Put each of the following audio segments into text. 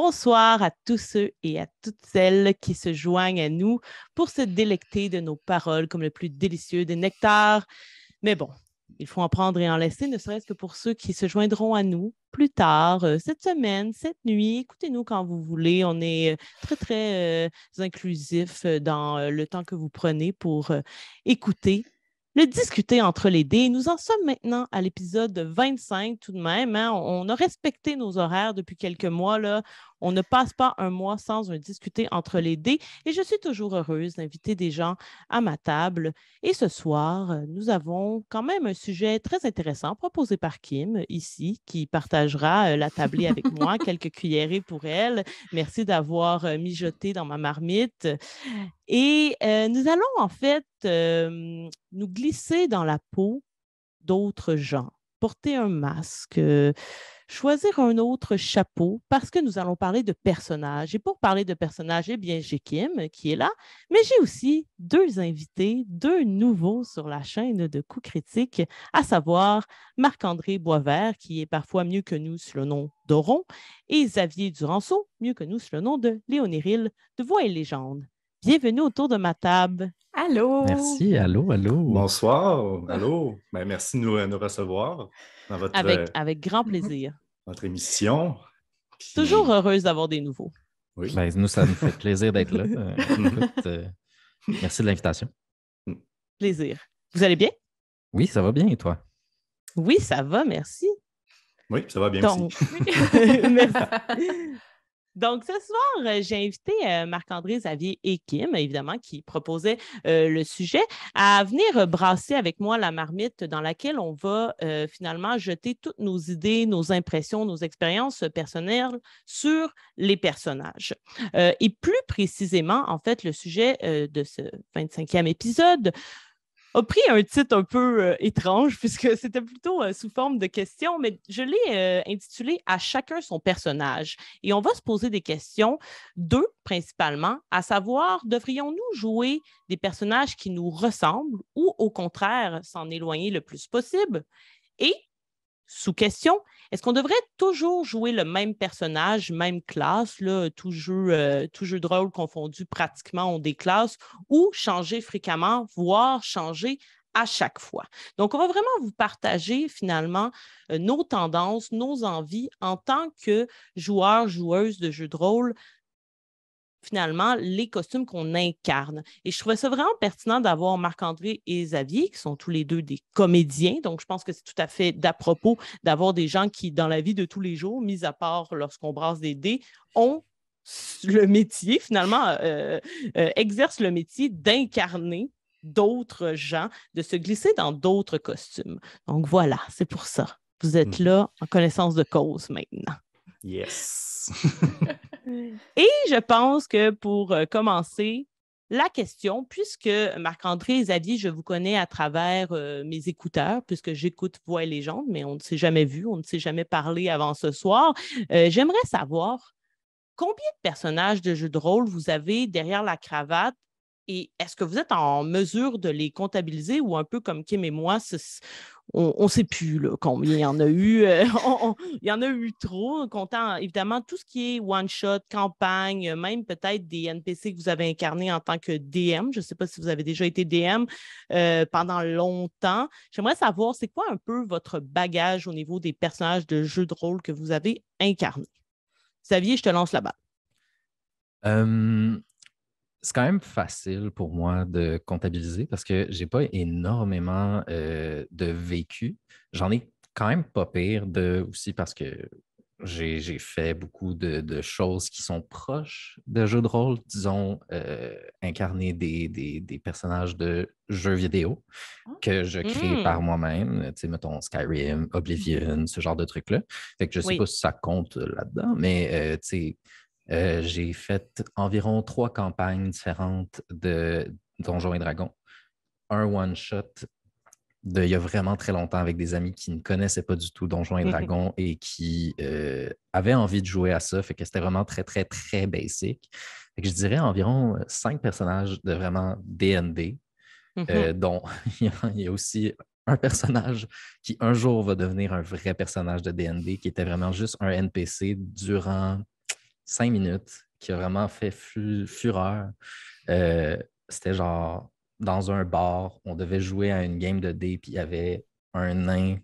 Bonsoir à tous ceux et à toutes celles qui se joignent à nous pour se délecter de nos paroles comme le plus délicieux des nectars. Mais bon, il faut en prendre et en laisser, ne serait-ce que pour ceux qui se joindront à nous plus tard, euh, cette semaine, cette nuit. Écoutez-nous quand vous voulez. On est euh, très, très euh, inclusif dans le temps que vous prenez pour écouter le discuter entre les dés. Nous en sommes maintenant à l'épisode 25 tout de même. Hein. On a respecté nos horaires depuis quelques mois. On ne passe pas un mois sans un discuter entre les dés et je suis toujours heureuse d'inviter des gens à ma table. Et ce soir, nous avons quand même un sujet très intéressant proposé par Kim ici, qui partagera euh, la tablée avec moi, quelques cuillerées pour elle. Merci d'avoir euh, mijoté dans ma marmite. Et euh, nous allons en fait nous glisser dans la peau d'autres gens, porter un masque choisir un autre chapeau parce que nous allons parler de personnages. Et pour parler de personnages, eh bien, j'ai Kim qui est là, mais j'ai aussi deux invités, deux nouveaux sur la chaîne de coups critiques, à savoir Marc-André Boisvert, qui est parfois mieux que nous sous le nom d'Oron, et Xavier Duranceau, mieux que nous sous le nom de Léonéril de Voix et Légende. Bienvenue autour de ma table. Allô? Merci. Allô, allô? Bonsoir. Allô? Ben, merci de nous, nous recevoir avec, euh, avec grand plaisir. Notre émission. Toujours heureuse d'avoir des nouveaux. Oui. Ben, nous, ça nous fait plaisir d'être là. Euh, euh, merci de l'invitation. Mm. Plaisir. Vous allez bien? Oui, ça va bien et toi? Oui, ça va, merci. Oui, ça va bien aussi. merci. Donc, ce soir, euh, j'ai invité euh, Marc-André Xavier et Kim, évidemment, qui proposaient euh, le sujet, à venir brasser avec moi la marmite dans laquelle on va finalement jeter toutes nos idées, nos impressions, nos expériences personnelles sur les personnages. et plus précisément, en fait, le sujet de ce 25e épisode a pris un titre un peu euh, étrange puisque c'était plutôt euh, sous forme de questions, mais je l'ai euh, intitulé À chacun son personnage. Et on va se poser des questions, deux principalement, à savoir, devrions-nous jouer des personnages qui nous ressemblent ou au contraire s'en éloigner le plus possible? Et sous question, est-ce qu'on devrait toujours jouer le même personnage, même classe, là, tout, jeu, euh, de rôle confondu pratiquement ont des classes, ou changer fréquemment, voire changer à chaque fois? Donc, on va vraiment vous partager finalement euh, nos tendances, nos envies en tant que joueurs, joueuses de jeux de rôle finalement les costumes qu'on incarne. Et je trouvais ça vraiment pertinent d'avoir Marc-André et Xavier, qui sont tous les deux des comédiens. Donc, je pense que c'est tout à fait d'à propos d'avoir des gens qui, dans la vie de tous les jours, mis à part lorsqu'on brasse des dés, ont le métier, finalement, euh, euh, exercent le métier d'incarner d'autres gens, de se glisser dans d'autres costumes. Donc voilà, c'est pour ça. Vous êtes mmh. là en connaissance de cause maintenant. Yes. Et je pense que pour euh, commencer, la question, puisque Marc-André et Xavier, je vous connais à travers euh, mes écouteurs, puisque j'écoute Voix et légende, mais on ne s'est jamais vu, on ne s'est jamais parlé avant ce soir, euh, j'aimerais savoir combien de personnages de jeux de rôle vous avez derrière la cravate et est-ce que vous êtes en mesure de les comptabiliser ou un peu comme Kim et moi, on ne sait plus combien il y en a eu. Euh, il y en a eu trop, comptant évidemment tout ce qui est one-shot, campagne, même peut-être des NPC que vous avez incarnés en tant que DM. Je ne sais pas si vous avez déjà été DM euh, pendant longtemps. J'aimerais savoir, c'est quoi un peu votre bagage au niveau des personnages de jeux de rôle que vous avez incarnés? Xavier, je te lance la balle c'est quand même facile pour moi de comptabiliser parce que je n'ai pas énormément euh, de vécu. J'en ai quand même pas pire de, aussi parce que j'ai fait beaucoup de, choses qui sont proches de jeux de rôle, disons, euh, incarner des, personnages de jeux vidéo ah! que je crée par mmh. moi-même, tu sais, mettons Skyrim, Oblivion, ce genre de trucs-là. Fait que je ne sais pas si ça compte là-dedans, mais euh, tu sais, euh, j'ai fait environ trois campagnes différentes de Donjons et Dragons. Un one-shot il y a vraiment très longtemps avec des amis qui ne connaissaient pas du tout Donjons et Dragons et qui euh, avaient envie de jouer à ça. Fait que c'était vraiment très, très, très basic. Fait que je dirais environ euh, cinq personnages de vraiment DND, mmh dont il y, a aussi un personnage qui un jour va devenir un vrai personnage de DND, qui était vraiment juste un NPC durant cinq minutes qui a vraiment fait fureur. Euh, c'était genre dans un bar, on devait jouer à une game de dés, puis il y avait un nain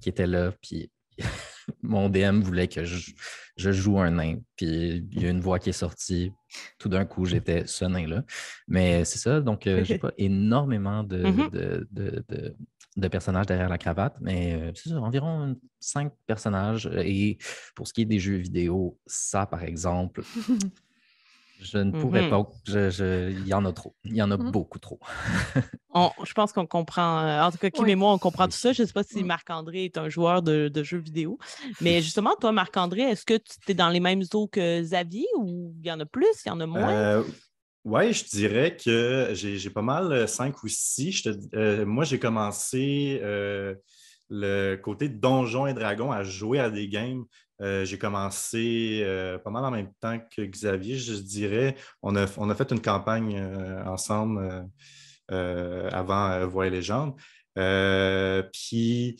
qui était là, puis mon DM voulait que je, joue un nain, puis il y a une voix qui est sortie. Tout d'un coup, j'étais ce nain-là. Mais c'est ça, donc euh, j'ai pas énormément mm-hmm. de, de, personnages derrière la cravate, mais euh, c'est ça, environ cinq personnages. Et pour ce qui est des jeux vidéo, ça, par exemple, Je ne pourrais mmh pas. il y en a trop. Il y en a mmh. beaucoup trop. je pense qu'on comprend. Euh, en tout cas, Kim et moi, on comprend tout ça. Je ne sais pas si mmh. Marc-André est un joueur de, jeux vidéo. Mais justement, toi, Marc-André, est-ce que tu es dans les mêmes eaux que Xavier ou il y en a plus, il y en a moins? Euh, oui, je dirais que j'ai pas mal euh, cinq ou six. moi, j'ai commencé le côté Donjons et Dragons à jouer à des games euh, j'ai commencé euh, pas mal en même temps que Xavier, je dirais. On a, on a fait une campagne euh, ensemble avant Voix légende. puis,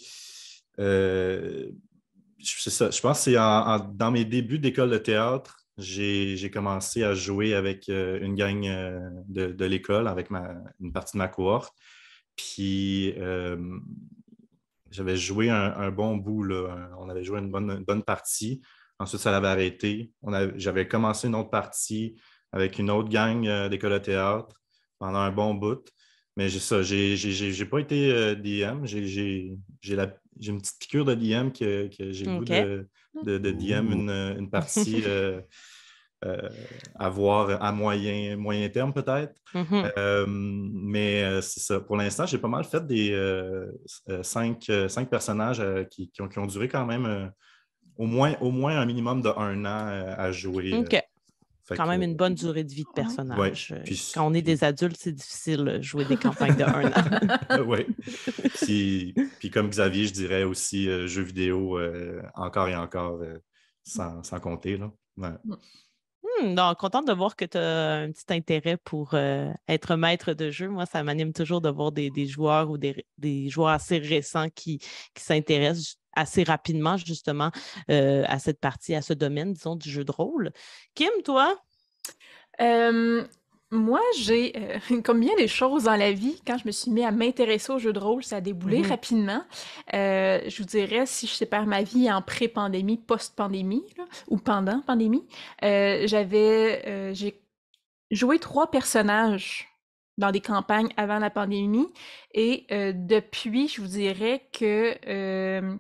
c'est ça. Je pense que c'est dans mes débuts d'école de théâtre, j'ai commencé à jouer avec une gang de, l'école, avec une partie de ma cohorte. Puis, j'avais joué un, bon bout. Là. On avait joué une bonne, partie. Ensuite, ça l'avait arrêté. J'avais commencé une autre partie avec une autre gang euh, d'école de théâtre pendant un bon bout. Mais j'ai ça, j'ai pas été euh, DM. J'ai une petite piqûre de DM que, j'ai le goût de, de, DM une, une partie. Euh, euh, à moyen, moyen terme peut-être. Mm-hmm. Euh, mais euh, c'est ça. Pour l'instant, j'ai pas mal fait des cinq, personnages qui, ont, duré quand même au, moins, au moins un minimum de un an à jouer. OK. quand même une bonne durée de vie de personnage. Quand on est des adultes, c'est difficile de jouer des campagnes de un an. oui. Puis, comme Xavier, je dirais aussi jeux vidéo encore et encore sans, compter. Là. Mm. Hmm, donc, contente de voir que tu as un petit intérêt pour euh, être maître de jeu. Moi, ça m'anime toujours de voir des, joueurs ou des, joueurs assez récents qui, s'intéressent assez rapidement, justement, euh, à cette partie, à ce domaine, disons, du jeu de rôle. Kim, toi? Moi, j'ai, euh, comme bien des choses dans la vie, quand je me suis mis à m'intéresser aux jeux de rôle, ça a déboulé mm-hmm. rapidement. Euh, je vous dirais, si je sépare ma vie en pré-pandémie, post-pandémie, ou pendant pandémie, euh, j'avais, j'ai joué trois personnages dans des campagnes avant la pandémie, et depuis, je vous dirais que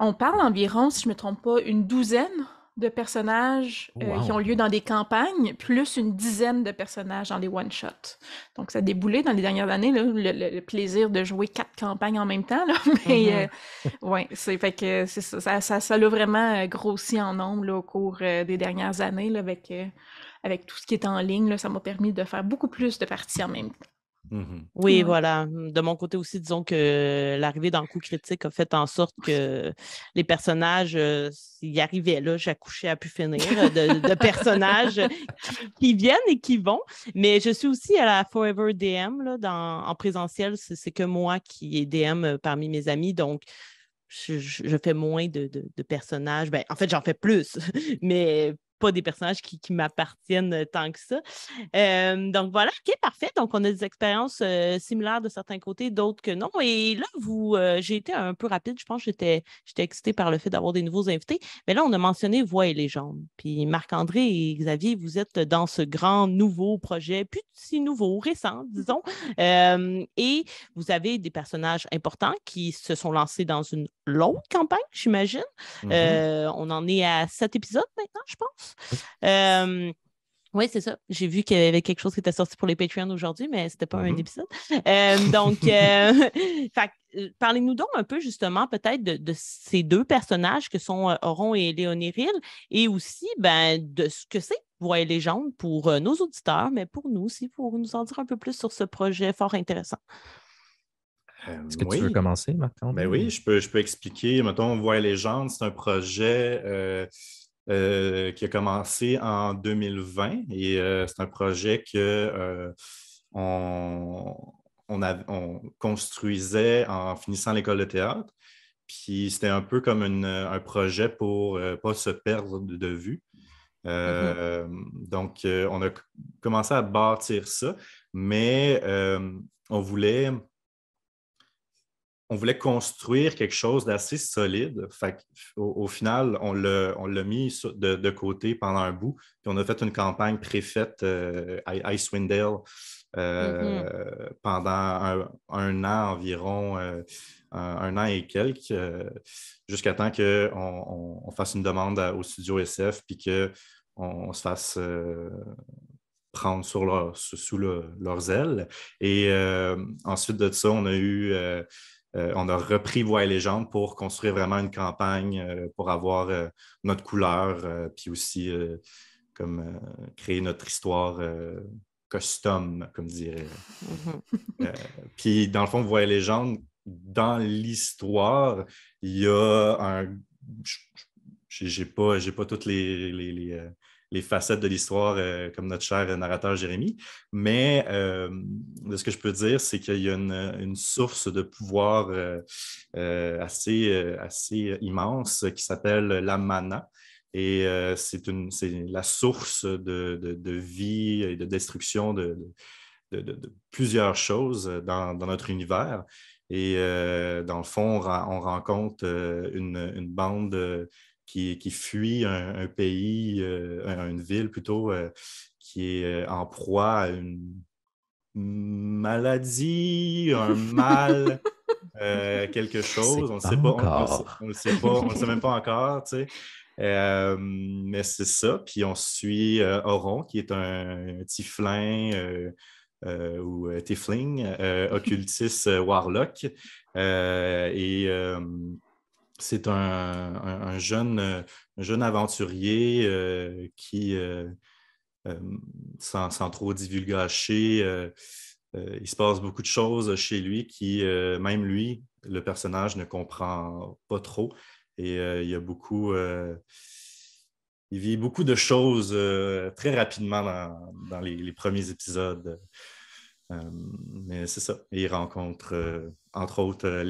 on parle environ, si je me trompe pas, une douzaine de personnages euh, qui ont lieu dans des campagnes, plus une dizaine de personnages dans des one-shots. Donc, ça a déboulé dans les dernières années, le, plaisir de jouer quatre campagnes en même temps. Là. Mais, euh, ouais, c'est fait que ça, ça, ça, l'a vraiment euh, grossi en nombre au cours des dernières années avec, avec tout ce qui est en ligne. ça m'a permis de faire beaucoup plus de parties en même temps. Mmh oui, voilà. De mon côté aussi, disons que l'arrivée dans le coup critique a fait en sorte que les personnages euh, y arrivaient. Là, j'accouchais à pu finir de, personnages qui, viennent et qui vont. Mais je suis aussi à la Forever DM là, dans, en présentiel. C'est que moi qui est DM euh, parmi mes amis. Donc, je, fais moins de, de personnages. Ben, en fait, j'en fais plus, mais pas des personnages qui, m'appartiennent euh, tant que ça. Euh, donc voilà, OK, parfait. Donc, on a des expériences euh, similaires de certains côtés, d'autres que non. Et là, vous, j'ai été un peu rapide. Je pense que j'étais, j'étais excitée par le fait d'avoir des nouveaux invités. Mais là, on a mentionné Voix et légende. Puis Marc-André et Xavier, vous êtes dans ce grand nouveau projet, plus si nouveau, récent, disons. et vous avez des personnages importants qui se sont lancés dans une longue campagne, j'imagine. Mm-hmm. on en est à sept épisodes maintenant, je pense oui, c'est ça. J'ai vu qu'il y avait quelque chose qui était sorti pour les Patreons aujourd'hui, mais ce n'était pas un mm-hmm. épisode. donc, euh, parlez-nous donc un peu justement peut-être de, ces deux personnages que sont Oron et Léonie Rill et aussi ben, de ce que c'est Voix et légende pour nos auditeurs, mais pour nous aussi, pour nous en dire un peu plus sur ce projet fort intéressant. Est-ce que tu veux commencer, maintenant? Ben oui, je peux, je peux expliquer. Mettons, Voix et légende, c'est un projet euh, qui a commencé en 2020 et euh, c'est un projet que euh, on, construisait en finissant l'école de théâtre. Puis c'était un peu comme un projet pour ne pas se perdre de, vue. Mm-hmm. Donc, on a commencé à bâtir ça, mais on voulait on voulait construire quelque chose d'assez solide. au, final, on l'a mis de, côté pendant un bout. Puis on a fait une campagne préfaite euh, à Icewindale euh, mm-hmm. pendant un, an environ, euh, un, an et quelques, jusqu'à temps qu'on on, fasse une demande au studio SF puis qu'on se fasse prendre sous leurs ailes. Et ensuite de ça, on a eu euh, on a repris Voix et légende pour construire vraiment une campagne euh, pour avoir euh, notre couleur, puis aussi comme créer notre histoire custom, comme dirait. Mm-hmm. puis dans le fond, Voix et légende, dans l'histoire, il y a un. J'ai pas, pas toutes les, les facettes de l'histoire euh, comme notre cher narrateur Jérémy. Mais euh, de ce que je peux dire, c'est qu'il y a une, source de pouvoir euh, assez, assez immense qui s'appelle la mana. Et c'est la source de, vie et de destruction de, plusieurs choses dans, notre univers. Et dans le fond, on, rencontre une, une bande qui, fuit un, pays, euh, une ville plutôt, euh, qui est euh, en proie à une maladie, un mal, quelque chose. On ne sait pas. On ne sait, pas, on sait même pas encore, tu sais. mais c'est ça. Puis on suit Oron, qui est un, tiflin ou tifling, occultiste warlock. et c'est un, jeune, aventurier euh, qui, euh, euh, sans, trop divulgacher, il se passe beaucoup de choses chez lui qui, même lui, le personnage ne comprend pas trop. Et il y a beaucoup. il vit beaucoup de choses très rapidement dans, les, premiers épisodes. mais c'est ça. il rencontre, entre autres, euh,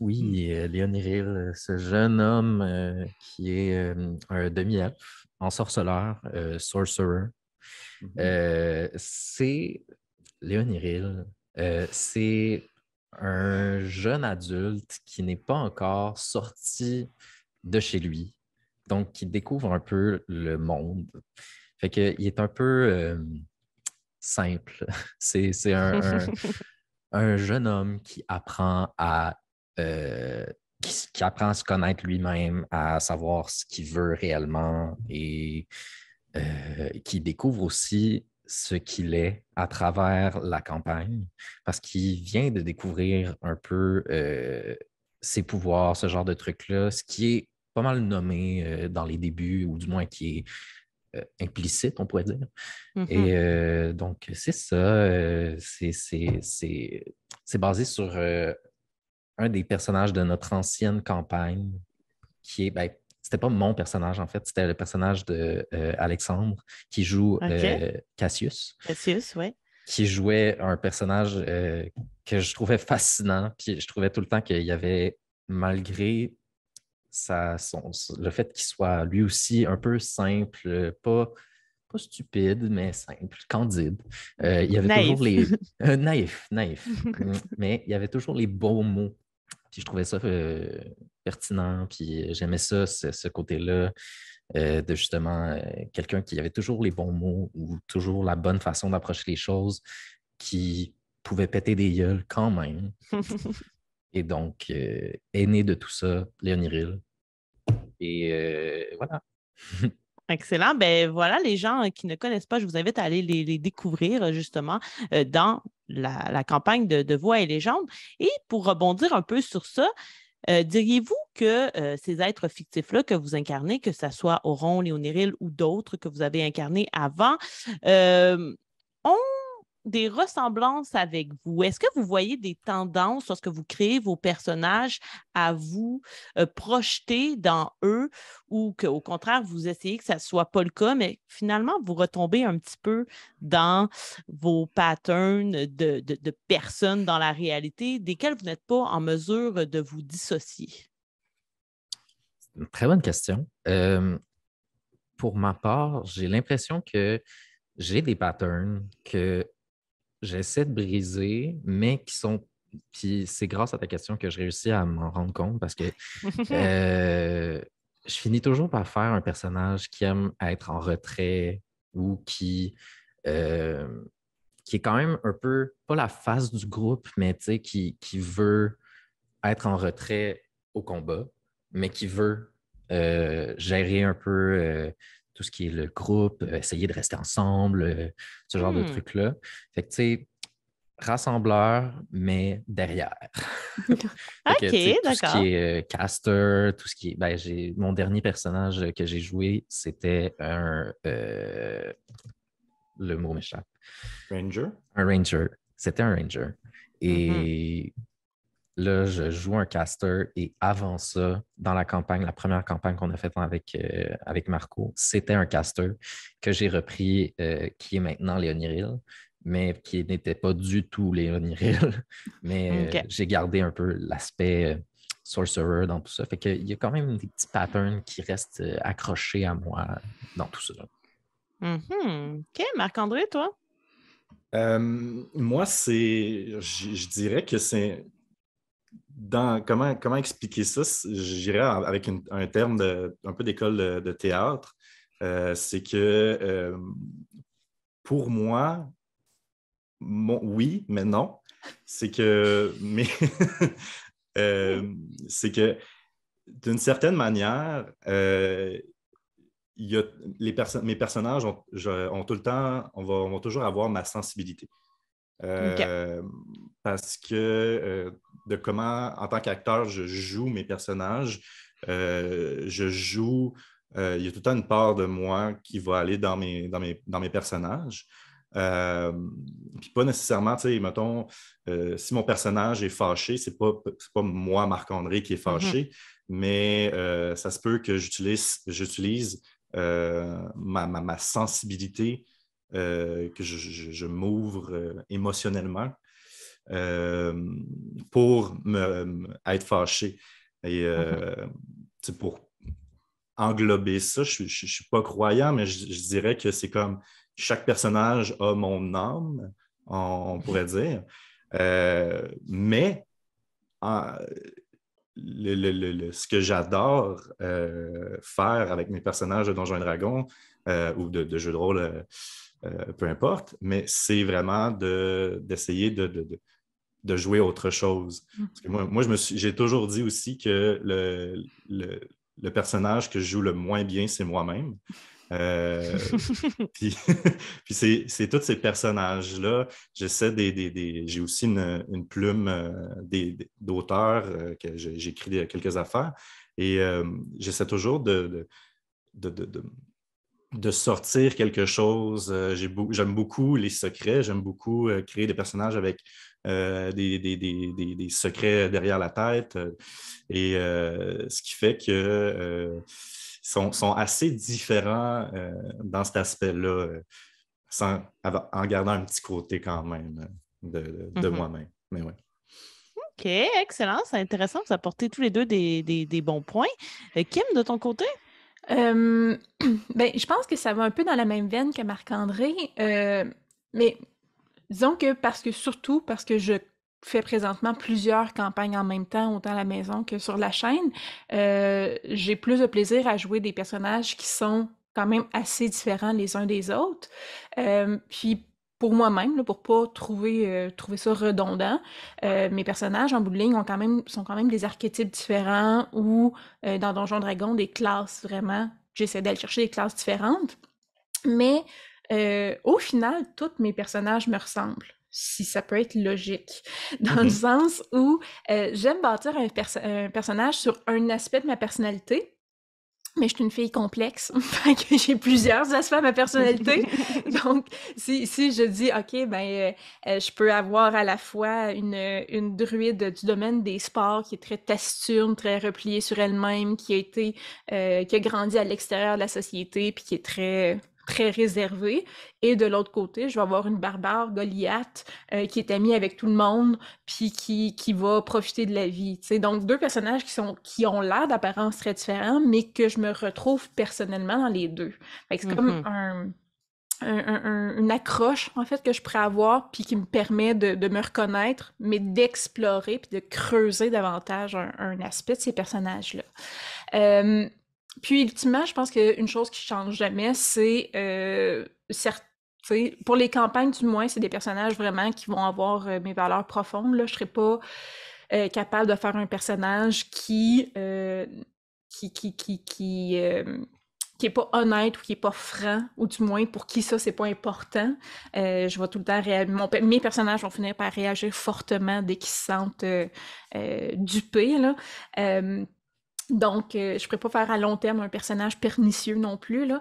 Léon euh, ce jeune homme euh, qui est un demi-elfe, ensorceleur, sorcerer. Mm-hmm. c'est Léon c'est un jeune adulte qui n'est pas encore sorti de chez lui, donc qui découvre un peu le monde. Fait qu'il est un peu simple. C'est un, un, jeune homme qui apprend à euh, qui, apprend à se connaître lui-même, à savoir ce qu'il veut réellement et euh, qui découvre aussi ce qu'il est à travers la campagne, parce qu'il vient de découvrir un peu euh, ses pouvoirs, ce genre de trucs-là, ce qui est pas mal nommé dans les débuts, ou du moins qui est implicite, on pourrait dire. Mm-hmm. Et donc, c'est ça. c'est basé sur un des personnages de notre ancienne campagne, qui est, ben, c'était pas mon personnage en fait, c'était le personnage de euh, Alexandre qui joue euh, Cassius. Cassius, oui. Qui jouait un personnage euh, que je trouvais fascinant, puis je trouvais tout le temps qu'il y avait, malgré sa, son, le fait qu'il soit lui aussi un peu simple, pas pas stupide, mais simple, candide. il y avait toujours les. naïf, naïf. mais il y avait toujours les beaux mots puis je trouvais ça euh, pertinent, puis j'aimais ça, ce, côté-là, euh, de justement euh, quelqu'un qui avait toujours les bons mots ou toujours la bonne façon d'approcher les choses, qui pouvait péter des gueules quand même. Et donc, aîné de tout ça, Léoniril. Et voilà. Excellent. Ben voilà, les gens euh, qui ne connaissent pas, je vous invite à aller les, découvrir euh, justement euh, dans la, campagne de, Voix et légendes. Et pour rebondir un peu sur ça, diriez-vous que ces êtres fictifs-là que vous incarnez, que ce soit Oron, Léonéril ou d'autres que vous avez incarnés avant, ont des ressemblances avec vous? Est-ce que vous voyez des tendances lorsque vous créez vos personnages à vous euh, projeter dans eux ou qu'au contraire, vous essayez que ça ne soit pas le cas, mais finalement, vous retombez un petit peu dans vos patterns de, personnes dans la réalité desquelles vous n'êtes pas en mesure de vous dissocier? Une très bonne question. Euh, pour ma part, j'ai l'impression que j'ai des patterns que j'essaie de briser, mais qui sont. Puis c'est grâce à ta question que je réussis à m'en rendre compte parce que euh, je finis toujours par faire un personnage qui aime être en retrait ou qui, euh, qui est quand même un peu, pas la face du groupe, mais qui, qui veut être en retrait au combat, mais qui veut euh, gérer un peu tout ce qui est le groupe, euh, essayer de rester ensemble, euh, ce genre de hmm. trucs-là. Fait que, tu sais, rassembleur, mais derrière. OK, d'accord. Tout ce qui est euh, caster, tout ce qui est. Ben, j'ai, mon dernier personnage que j'ai joué, c'était un. le mot m'échappe. Ranger? Un ranger. C'était un ranger. Et mm-hmm. Là, je joue un caster et avant ça, dans la campagne, la première campagne qu'on a faite avec, euh, avec Marco, c'était un caster que j'ai repris, euh, qui est maintenant Léoniril, mais qui n'était pas du tout Léoniril. mais euh, j'ai gardé un peu l'aspect sorcerer dans tout ça. Fait qu'il y a quand même des petits patterns qui restent accrochés à moi dans tout ça. Mm-hmm. OK, Marc-André, toi? moi, c'est. Je dirais que c'est comment, comment expliquer ça? J'irais avec un terme de, un peu d'école de, théâtre. Euh, c'est que euh, pour moi, oui, mais non. C'est que, mais, euh, c'est que d'une certaine manière, y a, les mes personnages ont, tout le temps, on va, on va toujours avoir ma sensibilité. Parce que de comment, en tant qu'acteur, je joue mes personnages, euh, je joue, il y a tout le temps une part de moi qui va aller dans mes, dans mes, dans mes personnages. puis pas nécessairement, tu sais, mettons, si mon personnage est fâché, c'est pas, pas moi, Marc-André, qui est mm-hmm. fâché, mais ça se peut que j'utilise, j'utilise ma, ma, ma, sensibilité euh, que je, m'ouvre euh, émotionnellement euh, pour me, être fâché. Et mm-hmm. pour englober ça, je ne suis pas croyant, mais je, dirais que c'est comme chaque personnage a mon âme, on, pourrait dire. mais ce que j'adore faire avec mes personnages de Donjons et Dragons ou de, de, jeux de rôle euh, peu importe, mais c'est vraiment d'essayer de, de, jouer autre chose. moi, moi j'ai toujours dit aussi que le, le, personnage que je joue le moins bien, c'est moi-même. Euh, puis, c'est tous ces personnages-là. J'essaie des, j'ai aussi une, plume euh, d'auteur que j'ai écrit quelques affaires et j'essaie toujours de, de, de sortir quelque chose. Euh, j'aime beaucoup les secrets, j'aime beaucoup euh, créer des personnages avec euh, des, secrets derrière la tête. et ce qui fait que sont, sont, assez différents dans cet aspect-là, en gardant un petit côté quand même de, mm-hmm. moi-même. Mais ouais. OK, excellent. C'est intéressant. Vous apportez tous les deux des, des bons points. Kim, de ton côté? ben, je pense que ça va un peu dans la même veine que Marc-André, euh, mais disons que parce que surtout parce que je fais présentement plusieurs campagnes en même temps, autant à la maison que sur la chaîne, euh, j'ai plus de plaisir à jouer des personnages qui sont quand même assez différents les uns des autres. Euh, puis pour moi-même, pour pas trouver, euh, trouver ça redondant. Euh, mes personnages, en bout de ligne, ont quand même, sont quand même des archétypes différents ou, euh, dans Donjon Dragon, des classes vraiment. J'essaie d'aller chercher des classes différentes. Mais au final, tous mes personnages me ressemblent si ça peut être logique, dans le mm-hmm. sens où j'aime bâtir un, personnage sur un aspect de ma personnalité, mais je suis une fille complexe, j'ai plusieurs aspects à ma personnalité. Donc, si, si je dis, OK, ben, euh, euh, je peux avoir à la fois une, une druide du domaine des sports qui est très taciturne, très repliée sur elle-même, qui a été, euh, qui a grandi à l'extérieur de la société, puis qui est très très réservé. Et de l'autre côté, je vais avoir une barbare Goliath euh, qui est amie avec tout le monde, puis qui, qui va profiter de la vie. sais. Donc, deux personnages qui, sont, qui ont l'air d'apparence très différents, mais que je me retrouve personnellement dans les deux. C'est comme mm-hmm. un une accroche, en fait, que je pourrais avoir, puis qui me permet de, me reconnaître, mais d'explorer, puis de creuser davantage un, aspect de ces personnages-là. Euh, puis, ultimement, je pense qu'une chose qui change jamais, c'est euh, pour les campagnes, du moins, c'est des personnages vraiment qui vont avoir euh, mes valeurs profondes. Là. Je serais pas euh, capable de faire un personnage qui, qui, qui, qui, qui qui est pas honnête ou qui est pas franc, ou du moins pour qui ça, c'est pas important. Euh, je vois tout le temps mes personnages vont finir par réagir fortement dès qu'ils se sentent euh, euh, dupés. Là. Donc, je ne pourrais pas faire à long terme un personnage pernicieux non plus. Là.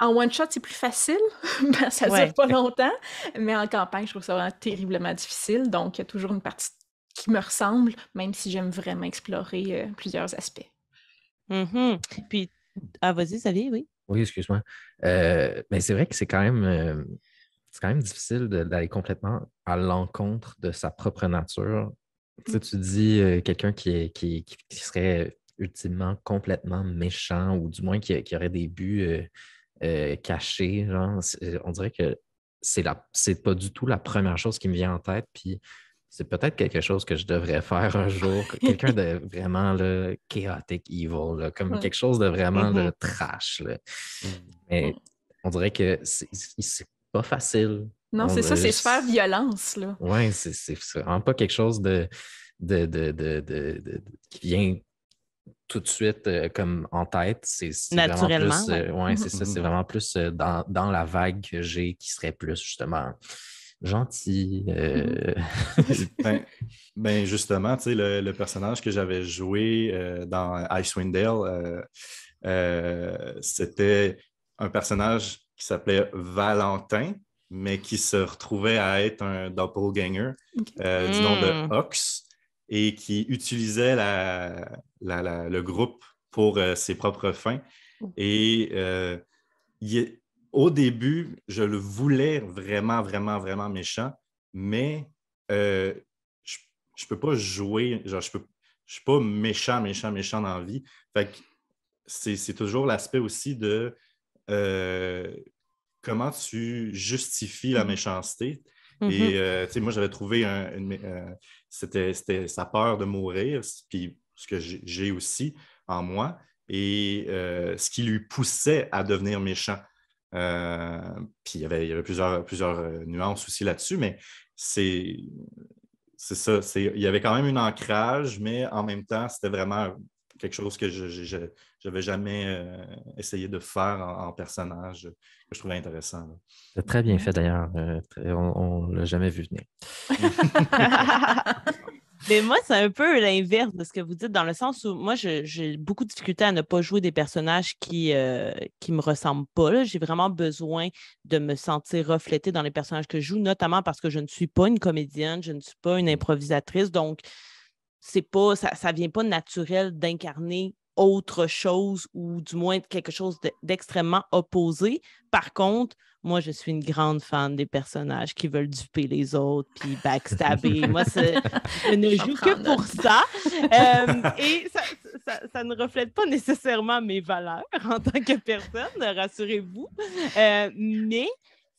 en one-shot, c'est plus facile, ben, ça ne dure pas longtemps, mais en campagne, je trouve ça vraiment terriblement difficile. Donc, il y a toujours une partie qui me ressemble, même si j'aime vraiment explorer plusieurs aspects. Mm-hmm. Puis ah, vas-y, Xavier, oui. Oui, excuse-moi. Euh, mais c'est vrai que c'est quand même euh, c'est quand même difficile d'aller complètement à l'encontre de sa propre nature. Tu, dis euh, quelqu'un qui, qui, serait ultimement complètement méchant ou du moins qui, aurait des buts cachés. Genre, on dirait que c'est c'est pas du tout la première chose qui me vient en tête. Puis c'est peut-être quelque chose que je devrais faire un jour. Quelqu'un de vraiment là, chaotic evil, comme quelque chose de vraiment mm-hmm. trash. Mm. Mais on dirait que c'est pas facile. Non, c'est ça, c'est se faire violence. Oui, c'est vraiment pas quelque chose de, de, de, qui vient tout de suite euh, comme en tête. C'est Naturellement. Vraiment plus, c'est ça, c'est mm-hmm. vraiment plus euh, dans, dans la vague que j'ai qui serait plus justement gentil. Euh, ben, ben, justement, tu sais, le, personnage que j'avais joué euh, dans Icewind Dale, euh, c'était un personnage qui s'appelait Valentin, mais qui se retrouvait à être un doppelganger du nom de hmm. Ox et qui utilisait la, le groupe pour ses propres fins. Et il, au début, je le voulais vraiment, vraiment, vraiment méchant, mais euh, je ne peux pas jouer, genre, je ne suis pas méchant, méchant, méchant dans la vie. Fait c'est toujours l'aspect aussi de euh, comment tu justifies la mmh. méchanceté. Et mmh euh, moi, j'avais trouvé un, c'était sa peur de mourir, puis ce que j'ai aussi en moi, et ce qui lui poussait à devenir méchant. Euh, puis il y avait, plusieurs, plusieurs euh, nuances aussi là-dessus, mais c'est ça. Il y avait quand même un ancrage, mais en même temps, c'était vraiment quelque chose que je n'avais jamais euh, essayé de faire en, personnage, que je trouvais intéressant. C'est très bien fait d'ailleurs. on ne l'a jamais vu venir. Mais moi, c'est un peu l'inverse de ce que vous dites, dans le sens où moi, j'ai beaucoup de difficulté à ne pas jouer des personnages qui ne euh, qui me ressemblent pas. J'ai vraiment besoin de me sentir reflétée dans les personnages que je joue, notamment parce que je ne suis pas une comédienne, je ne suis pas une mmh. improvisatrice. Donc, c'est pas, ça ne vient pas naturel d'incarner autre chose ou du moins quelque chose d'extrêmement opposé. Par contre, moi, je suis une grande fan des personnages qui veulent duper les autres puis backstabber. Moi, je ne joue que pour ça. Euh, et ça, ne reflète pas nécessairement mes valeurs en tant que personne, rassurez-vous. Euh, mais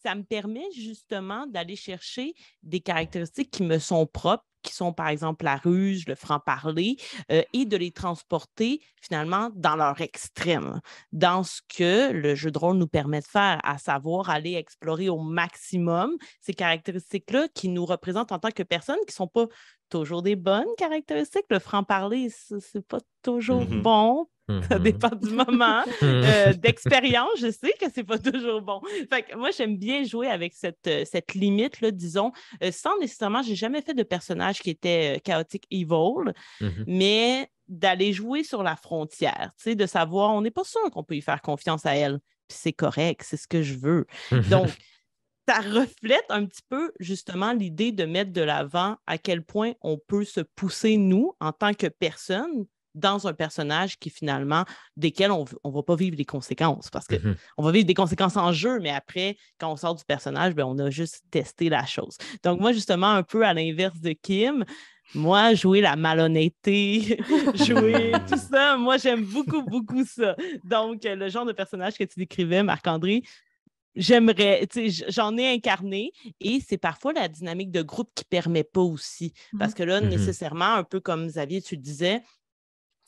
ça me permet justement d'aller chercher des caractéristiques qui me sont propres qui sont par exemple la ruse, le franc-parler, euh, et de les transporter finalement dans leur extrême, dans ce que le jeu de rôle nous permet de faire, à savoir aller explorer au maximum ces caractéristiques-là qui nous représentent en tant que personnes, qui ne sont pas toujours des bonnes caractéristiques. Le franc-parler, ce n'est pas toujours mmh bon ça mm-hmm. dépend du moment, euh, d'expérience. Je sais que c'est pas toujours bon. Fait que moi, j'aime bien jouer avec cette, euh, cette limite-là, disons, euh, sans nécessairement, j'ai jamais fait de personnage qui était chaotique evil, mm-hmm. mais d'aller jouer sur la frontière, tu sais, de savoir, on n'est pas sûr qu'on peut y faire confiance à elle. Puis c'est correct, c'est ce que je veux. Donc, ça reflète un petit peu justement l'idée de mettre de l'avant à quel point on peut se pousser, nous, en tant que personne, dans un personnage qui finalement, desquels on ne va pas vivre les conséquences parce qu'on Mhm. va vivre des conséquences en jeu, mais après, quand on sort du personnage, ben, on a juste testé la chose. Donc, moi, justement, un peu à l'inverse de Kim, moi, jouer la malhonnêteté, jouer tout ça, moi, j'aime beaucoup, beaucoup ça. Donc, le genre de personnage que tu décrivais, Marc-André, j'aimerais, tu sais, j- j'en ai incarné et c'est parfois la dynamique de groupe qui permet pas aussi. Parce que là, Mhm. nécessairement, un peu comme Xavier, tu le disais,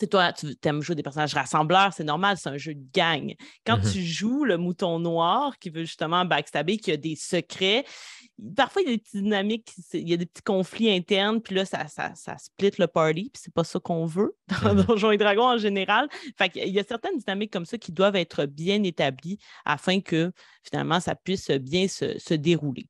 toi, tu aimes jouer des personnages rassembleurs, c'est normal, c'est un jeu de gang. Quand Mhm. tu joues le mouton noir qui veut justement backstabber, qui a des secrets, parfois il y a des petites dynamiques, il y a des petits conflits internes, puis là, ça, ça, ça split le party, puis c'est pas ça qu'on veut dans Mhm. Donjons et Dragons en général. Fait qu'il y a certaines dynamiques comme ça qui doivent être bien établies afin que finalement ça puisse bien se, se dérouler.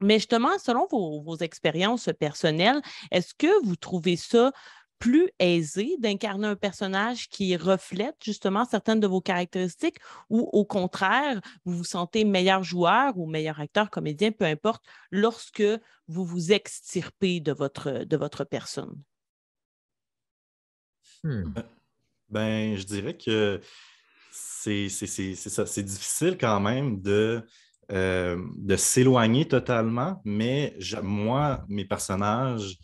Mais justement, selon vos, vos expériences personnelles, est-ce que vous trouvez ça plus aisé d'incarner un personnage qui reflète justement certaines de vos caractéristiques ou au contraire, vous vous sentez meilleur joueur ou meilleur acteur, comédien, peu importe, lorsque vous vous extirpez de votre, de votre personne? Hmm. Ben, je dirais que c'est c'est- c'est- c'est ça. C'est difficile quand même de, euh, de s'éloigner totalement, mais je- moi, mes personnages,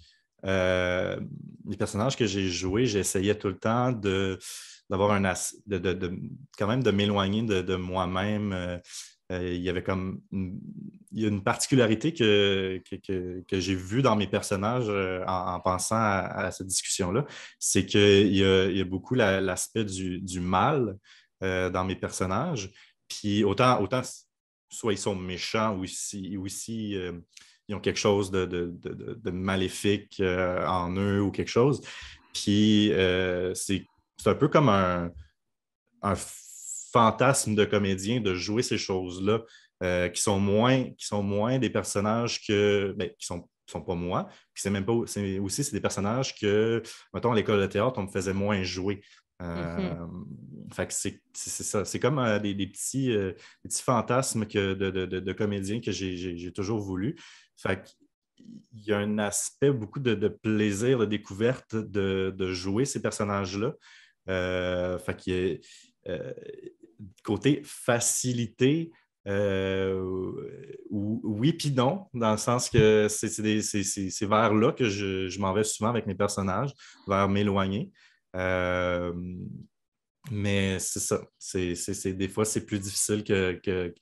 euh, les personnages que j'ai joués, j'essayais tout le temps de d'avoir un de, de- de- quand même de m'éloigner de, de moi-même. Euh, euh, il y avait comme une, il y a une particularité que, que, que- j'ai vue dans mes personnages en, en pensant à, cette discussion-là, c'est qu'il y a, y a beaucoup la- l'aspect du, du mal dans mes personnages. Puis autant, autant soit ils sont méchants ou si, ou si, ils ont quelque chose de, de- de- maléfique euh, en eux ou quelque chose. Puis euh, c'est un peu comme un, un fantasme de comédien de jouer ces choses-là euh, qui, sont moins, qui sont moins des personnages que, ben, qui sont sont pas moi. Puis c'est même pas aussi c'est des personnages que, mettons, à l'école de théâtre, on me faisait moins jouer. Euh, fait que c'est ça. C'est comme euh, des, des petits, euh, des petits fantasmes que, de, de, de, de comédiens que j'ai toujours voulu. Fait qu'il y a un aspect, beaucoup de, de plaisir, de découverte de, de jouer ces personnages-là. Euh, fait qu'il y a, euh, côté facilité, euh, ou- oui puis non, dans le sens que c'est vers là que je, je m'en vais souvent avec mes personnages, vers m'éloigner. Euh, mais c'est ça. Des fois, c'est plus difficile que, que-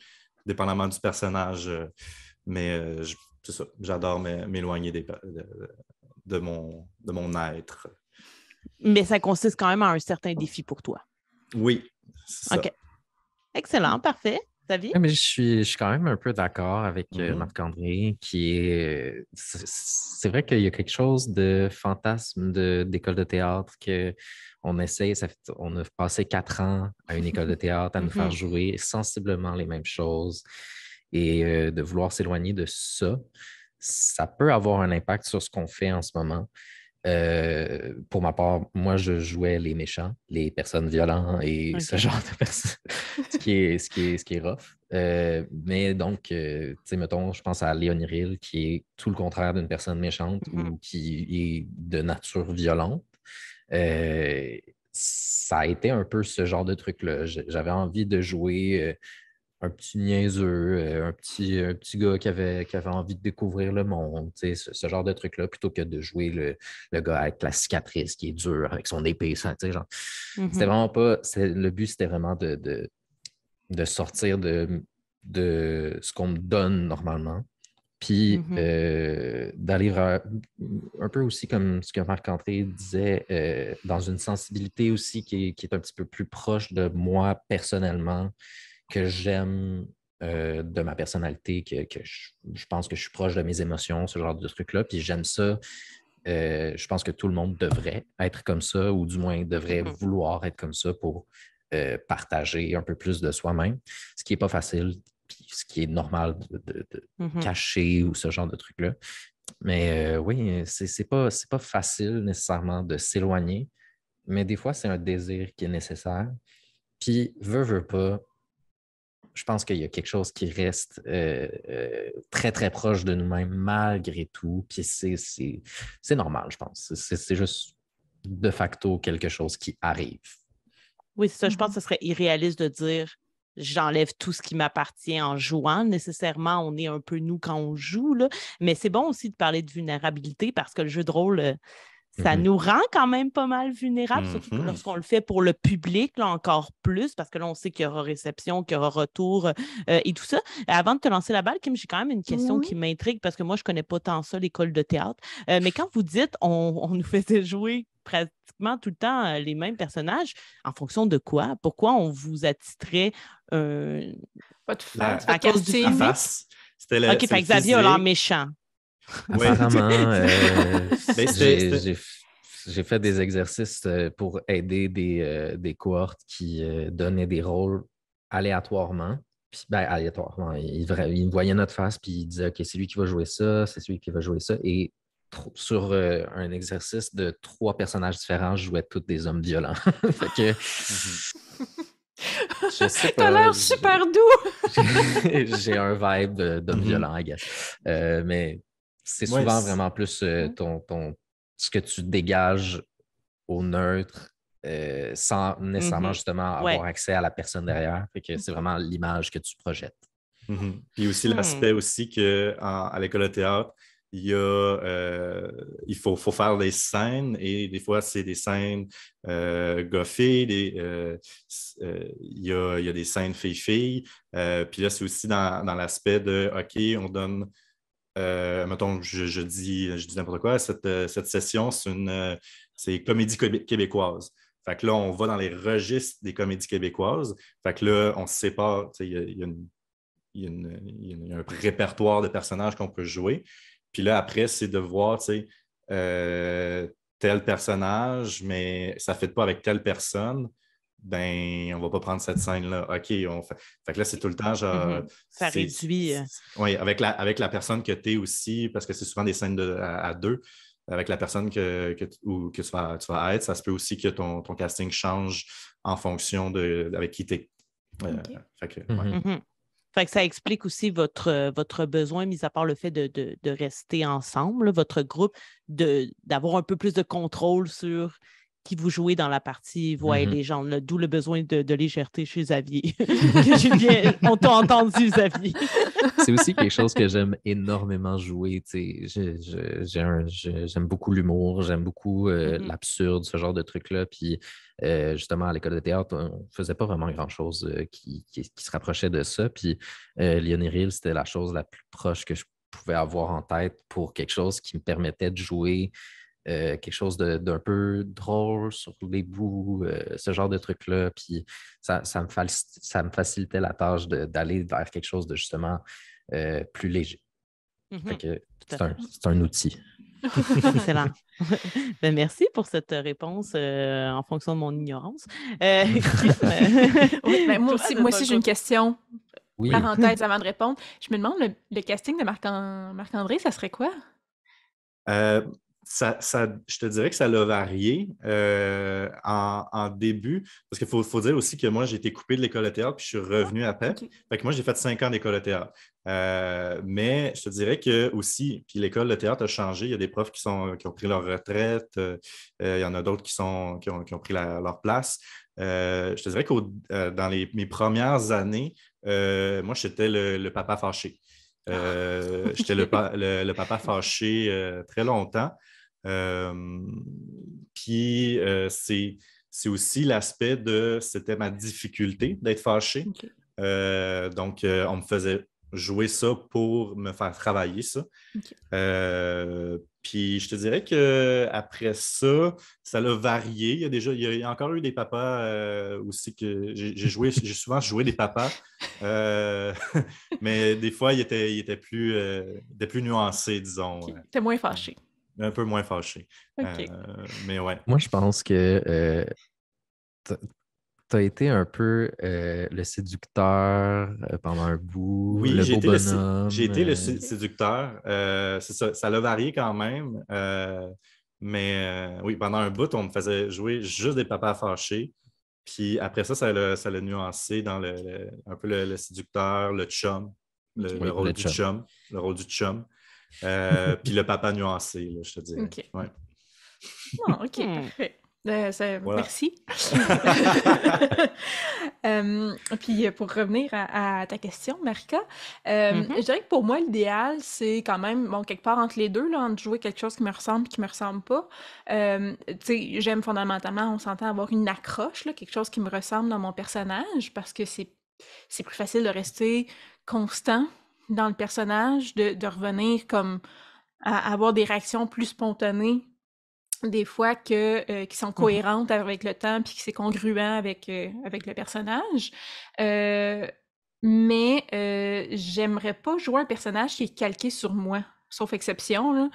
dépendamment du personnage. Mais je- c'est ça. J'adore m'é- m'éloigner des de, de mon, de mon être. Mais ça consiste quand même en un certain défi pour toi. Oui, ça. OK. Excellent, parfait. Xavier? Ouais, mais je suis, je suis quand même un peu d'accord avec euh, Mhm. Marc-André, qui est. C'est vrai qu'il y a quelque chose de fantasme de- d'école de, théâtre que on essaye, ça fait- on a passé quatre ans à une école de théâtre à nous faire Mhm. jouer sensiblement les mêmes choses et euh, de vouloir s'éloigner de ça, ça peut avoir un impact sur ce qu'on fait en ce moment. Euh, pour ma part, moi, je jouais les méchants, les personnes violentes et ce genre de personnes, ce, qui est, ce, qui est, ce qui est rough. Euh, mais donc, euh, tu sais, mettons, je pense à Léonie Rill, qui est tout le contraire d'une personne méchante Mhm. ou qui est de nature violente. Ça a été un peu ce genre de truc-là. J'avais envie de jouer un petit niaiseux, euh, un petit, un petit gars qui avait, qui avait envie de découvrir le monde, ce, ce genre de truc-là, plutôt que de jouer le, le gars avec la cicatrice qui est dur, avec son épée, ça, genre. C'était vraiment pas. c'est- Le but, c'était vraiment de, de, de sortir de, de ce qu'on me donne normalement. Puis euh, d'aller vers- un peu aussi comme ce que Marc-André disait, euh, dans une sensibilité aussi qui est, qui est un petit peu plus proche de moi personnellement, que j'aime euh, de ma personnalité, que, que je, je pense que je suis proche de mes émotions, ce genre de trucs-là. Puis j'aime ça. Euh, je pense que tout le monde devrait être comme ça, ou du moins devrait Mhm. vouloir être comme ça pour euh, partager un peu plus de soi-même, ce qui n'est pas facile, puis ce qui est normal de, de- de Mhm. cacher ou ce genre de trucs-là. Mais oui, c'est pas, pas facile nécessairement de s'éloigner, mais des fois, c'est un désir qui est nécessaire. Puis, veut, veut pas, je pense qu'il y a quelque chose qui reste euh, euh, très, très proche de nous-mêmes malgré tout. Puis c'est- c'est c'est normal, je pense. C'est- juste de facto quelque chose qui arrive. Oui, c'est ça. Je pense Mhm. que ce serait irréaliste de dire j'enlève tout ce qui m'appartient en jouant. Nécessairement, on est un peu nous quand on joue, là. mais c'est bon aussi de parler de vulnérabilité parce que le jeu de rôle, euh, ça Mhm. nous rend quand même pas mal vulnérables, surtout Mhm. lorsqu'on le fait pour le public, là, encore plus, parce que là, on sait qu'il y aura réception, qu'il y aura retour euh, et tout ça. Avant de te lancer la balle, Kim, j'ai quand même une question Oui. qui m'intrigue parce que moi, je connais pas tant ça, l'école de théâtre. Euh, mais quand vous dites on, on nous faisait jouer pratiquement tout le temps euh, les mêmes personnages, en fonction de quoi? Pourquoi on vous attitrait un. Pas de La- face, pas à de cause du. La face. C'était le, OK, fait Xavier a l'air méchant. Ouais. Apparemment, euh, Ben, j'ai j'ai fait des exercices euh, pour aider des, euh, des cohortes qui euh, donnaient des rôles aléatoirement. Puis, ben, aléatoirement, ils, voyaient notre face, puis ils disaient, OK, c'est lui qui va jouer ça, c'est celui qui va jouer ça. Et sur euh, un exercice de trois personnages différents, je jouais tous des hommes violents. fait que, je sais T'as pas, l'air super doux! j'ai un vibe d'homme Mhm. violent, I guess. Euh, mais c'est Ouais, souvent vraiment plus euh, ton, ton, ce que tu dégages au neutre euh, sans nécessairement Mhm. justement Ouais. avoir accès à la personne derrière. Fait que c'est vraiment l'image que tu projettes. Mhm. Puis aussi Hmm. l'aspect aussi que en- à l'école de théâtre, il y a euh, il faut, faut faire des scènes et des fois c'est des scènes euh, goffées, des, euh, euh, il, y a, il y a des scènes filles-filles. Euh, puis là, c'est aussi dans, dans l'aspect de OK, on donne euh, mettons, je, je dis, je dis n'importe quoi, cette, euh, cette session, c'est une euh, c'est comédie québé- québécoise. Fait que là, on va dans les registres des comédies québécoises. Fait que là, on se sépare. Il y y a un répertoire de personnages qu'on peut jouer. Puis là, après, c'est de voir, tel personnage, mais ça ne fait pas avec telle personne. Ben, on va pas prendre cette scène-là. OK, on fait. Fait que là, c'est tout le temps genre. Mhm. Ça réduit, euh. Oui, avec la, avec la personne que tu es aussi, parce que c'est souvent des scènes de- à, à deux. Avec la personne que, que, tu- ou que tu, vas, tu vas être, ça se peut aussi que ton, ton casting change en fonction de avec qui tu es. Ok. fait que, Mhm. ouais. Mhm. Fait que ça explique aussi votre, euh, votre besoin, mis à part le fait de, de- de rester ensemble, votre groupe, de- d'avoir un peu plus de contrôle sur qui vous jouez dans la partie voix et Mhm. légende, là, d'où le besoin de, de légèreté chez Xavier. Bien- On t'a entendu, Xavier. C'est aussi quelque chose que j'aime énormément jouer. J'aime beaucoup l'humour, j'aime beaucoup euh, Mhm. l'absurde, ce genre de trucs-là. Puis euh, justement, à l'école de théâtre, on ne faisait pas vraiment grand-chose euh, qui, qui- qui se rapprochait de ça. Puis Lionel c'était la chose la plus proche que je pouvais avoir en tête pour quelque chose qui me permettait de jouer euh, quelque chose de- d'un peu drôle sur les bouts, euh, ce genre de trucs-là. Puis ça, ça me ça me facilitait la tâche de- d'aller vers quelque chose de justement euh, plus léger. Fait que Tout à c'est un, c'est un outil. Excellent. Ben, merci pour cette réponse euh, en fonction de mon ignorance. Oui, ben, moi aussi, moi aussi j'ai une question. Oui. Parenthèse avant de répondre. Je me demande, le, le casting de Marc-An- Marc-André, ça serait quoi? Euh, ça, ça- je te dirais que ça l'a varié euh, en, en début, parce qu'il faut, faut dire aussi que moi, j'ai été coupé de l'école de théâtre, puis je suis revenu après. Ok. Fait que moi, j'ai fait cinq ans d'école de théâtre. Euh, mais je te dirais que aussi, puis l'école de théâtre a changé. Il y a des profs qui, sont, qui ont pris leur retraite, euh, il y en a d'autres qui, sont, qui, ont, qui ont pris la- leur place. Je te dirais que dans les, mes premières années, moi, j'étais le, le papa fâché. J'étais le, pa- le- le papa fâché très longtemps. Euh, puis euh, c'est c'est aussi l'aspect de c'était ma difficulté d'être fâché. Euh, donc, euh, on me faisait jouer ça pour me faire travailler ça. Euh, puis je te dirais que après ça, ça a varié. Il y a déjà, il y a, il encore eu des papas aussi que j'ai joué, j'ai souvent joué des papas, mais des fois, ils étaient, ils étaient plus, étaient plus nuancés, disons, Ok. euh, T'es moins fâché. Un peu moins fâchés. OK. Euh, mais ouais. Moi, je pense que euh, tu as été un peu euh, le séducteur pendant un bout, Oui, j'ai été, le été euh, séducteur. Euh, c'est ça, ça l'a varié quand même. Euh, mais euh, oui, pendant un bout, on me faisait jouer juste des papas fâchés. Puis après ça, ça l'a, ça l'a nuancé dans le, le- un peu le, le séducteur, le chum, le, Oui, rôle le du chum. chum, le rôle du chum. Euh, puis le papa nuancé, là, je te dirais. Ok. Ouais. Ah, OK, hmm. parfait. Euh, merci. Euh, puis pour revenir à, ta question, Marika, euh, mm-hmm. je dirais que pour moi, l'idéal, c'est quand même, bon, quelque part entre les deux, là, entre jouer quelque chose qui me ressemble et qui me ressemble pas. j'aime fondamentalement, on s'entend avoir une accroche, là, quelque chose qui me ressemble dans mon personnage, parce que c'est, c'est plus facile de rester constant dans le personnage, de, de revenir comme à avoir des réactions plus spontanées des fois que, euh, qui sont mmh cohérentes avec le temps puis qui c'est congruent avec, euh, avec le personnage. Euh, mais j'aimerais pas jouer un personnage qui est calqué sur moi, sauf exception. Là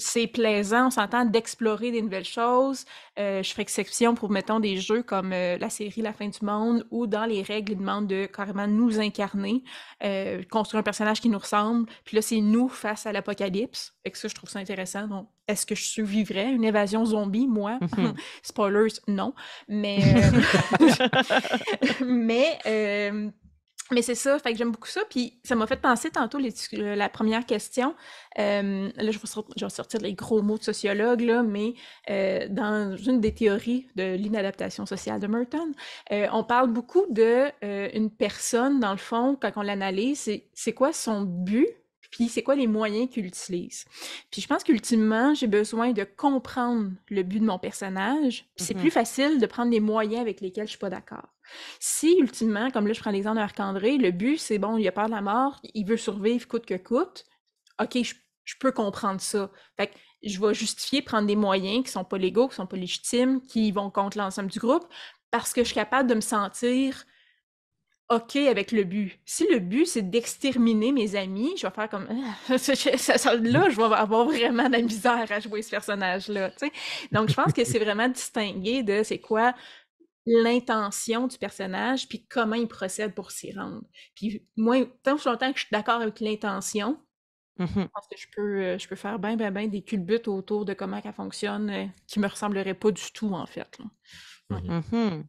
c'est plaisant, on s'entend d'explorer des nouvelles choses. Euh, je ferai exception pour, mettons, des jeux comme euh, la série La fin du monde, où dans les règles, ils demandent de carrément nous incarner, euh, construire un personnage qui nous ressemble. Puis là, c'est nous face à l'apocalypse. Fait que ça, je trouve ça intéressant. Donc, est-ce que je survivrais une évasion zombie, moi? Mm-hmm. Spoilers, non. Mais, mais mais c'est ça, fait que j'aime beaucoup ça. Puis ça m'a fait penser tantôt euh, la première question. Euh, là, je vais, sortir, les gros mots de sociologue, là, mais euh, dans une des théories de l'inadaptation sociale de Merton, on parle beaucoup de une personne, dans le fond, quand on l'analyse, c'est quoi son but puis c'est quoi les moyens qu'il utilise? Puis je pense qu'ultimement, j'ai besoin de comprendre le but de mon personnage. Puis c'est mm-hmm. plus facile de prendre des moyens avec lesquels je suis pas d'accord. Si ultimement, comme là je prends l'exemple de Marc-André, le but c'est bon, il a peur de la mort, il veut survivre coûte que coûte, ok, je, peux comprendre ça. Fait que je vais justifier prendre des moyens qui sont pas légaux, qui sont pas légitimes, qui vont contre l'ensemble du groupe, parce que je suis capable de me sentir OK avec le but. Si le but, c'est d'exterminer mes amis, je vais faire comme... là, je vais avoir vraiment de la misère à jouer ce personnage-là. Donc, je pense que c'est vraiment distinguer de c'est quoi l'intention du personnage, puis comment il procède pour s'y rendre. Puis moi, tant longtemps que je suis d'accord avec l'intention, je mmh pense que je peux, euh, je peux faire bien, bien, bien des culbutes autour de comment elle fonctionne, euh, qui me ressembleraient pas du tout, en fait. Mmh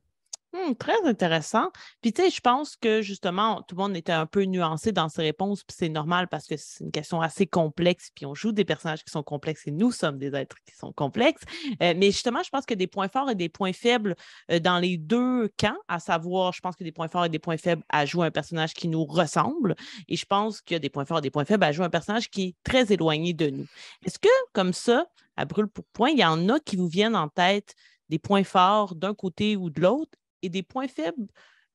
Mmh, très intéressant. Puis, tu sais, je pense que justement, tout le monde était un peu nuancé dans ses réponses, puis c'est normal parce que c'est une question assez complexe, puis on joue des personnages qui sont complexes et nous sommes des êtres qui sont complexes. Euh, mais justement, je pense que des points forts et des points faibles euh, dans les deux camps, à savoir, je pense que des points forts et des points faibles à jouer un personnage qui nous ressemble, et je pense qu'il y a des points forts et des points faibles à jouer un personnage qui est très éloigné de nous. Est-ce que, comme ça, à brûle pour point, il y en a qui vous viennent en tête des points forts d'un côté ou de l'autre et des points faibles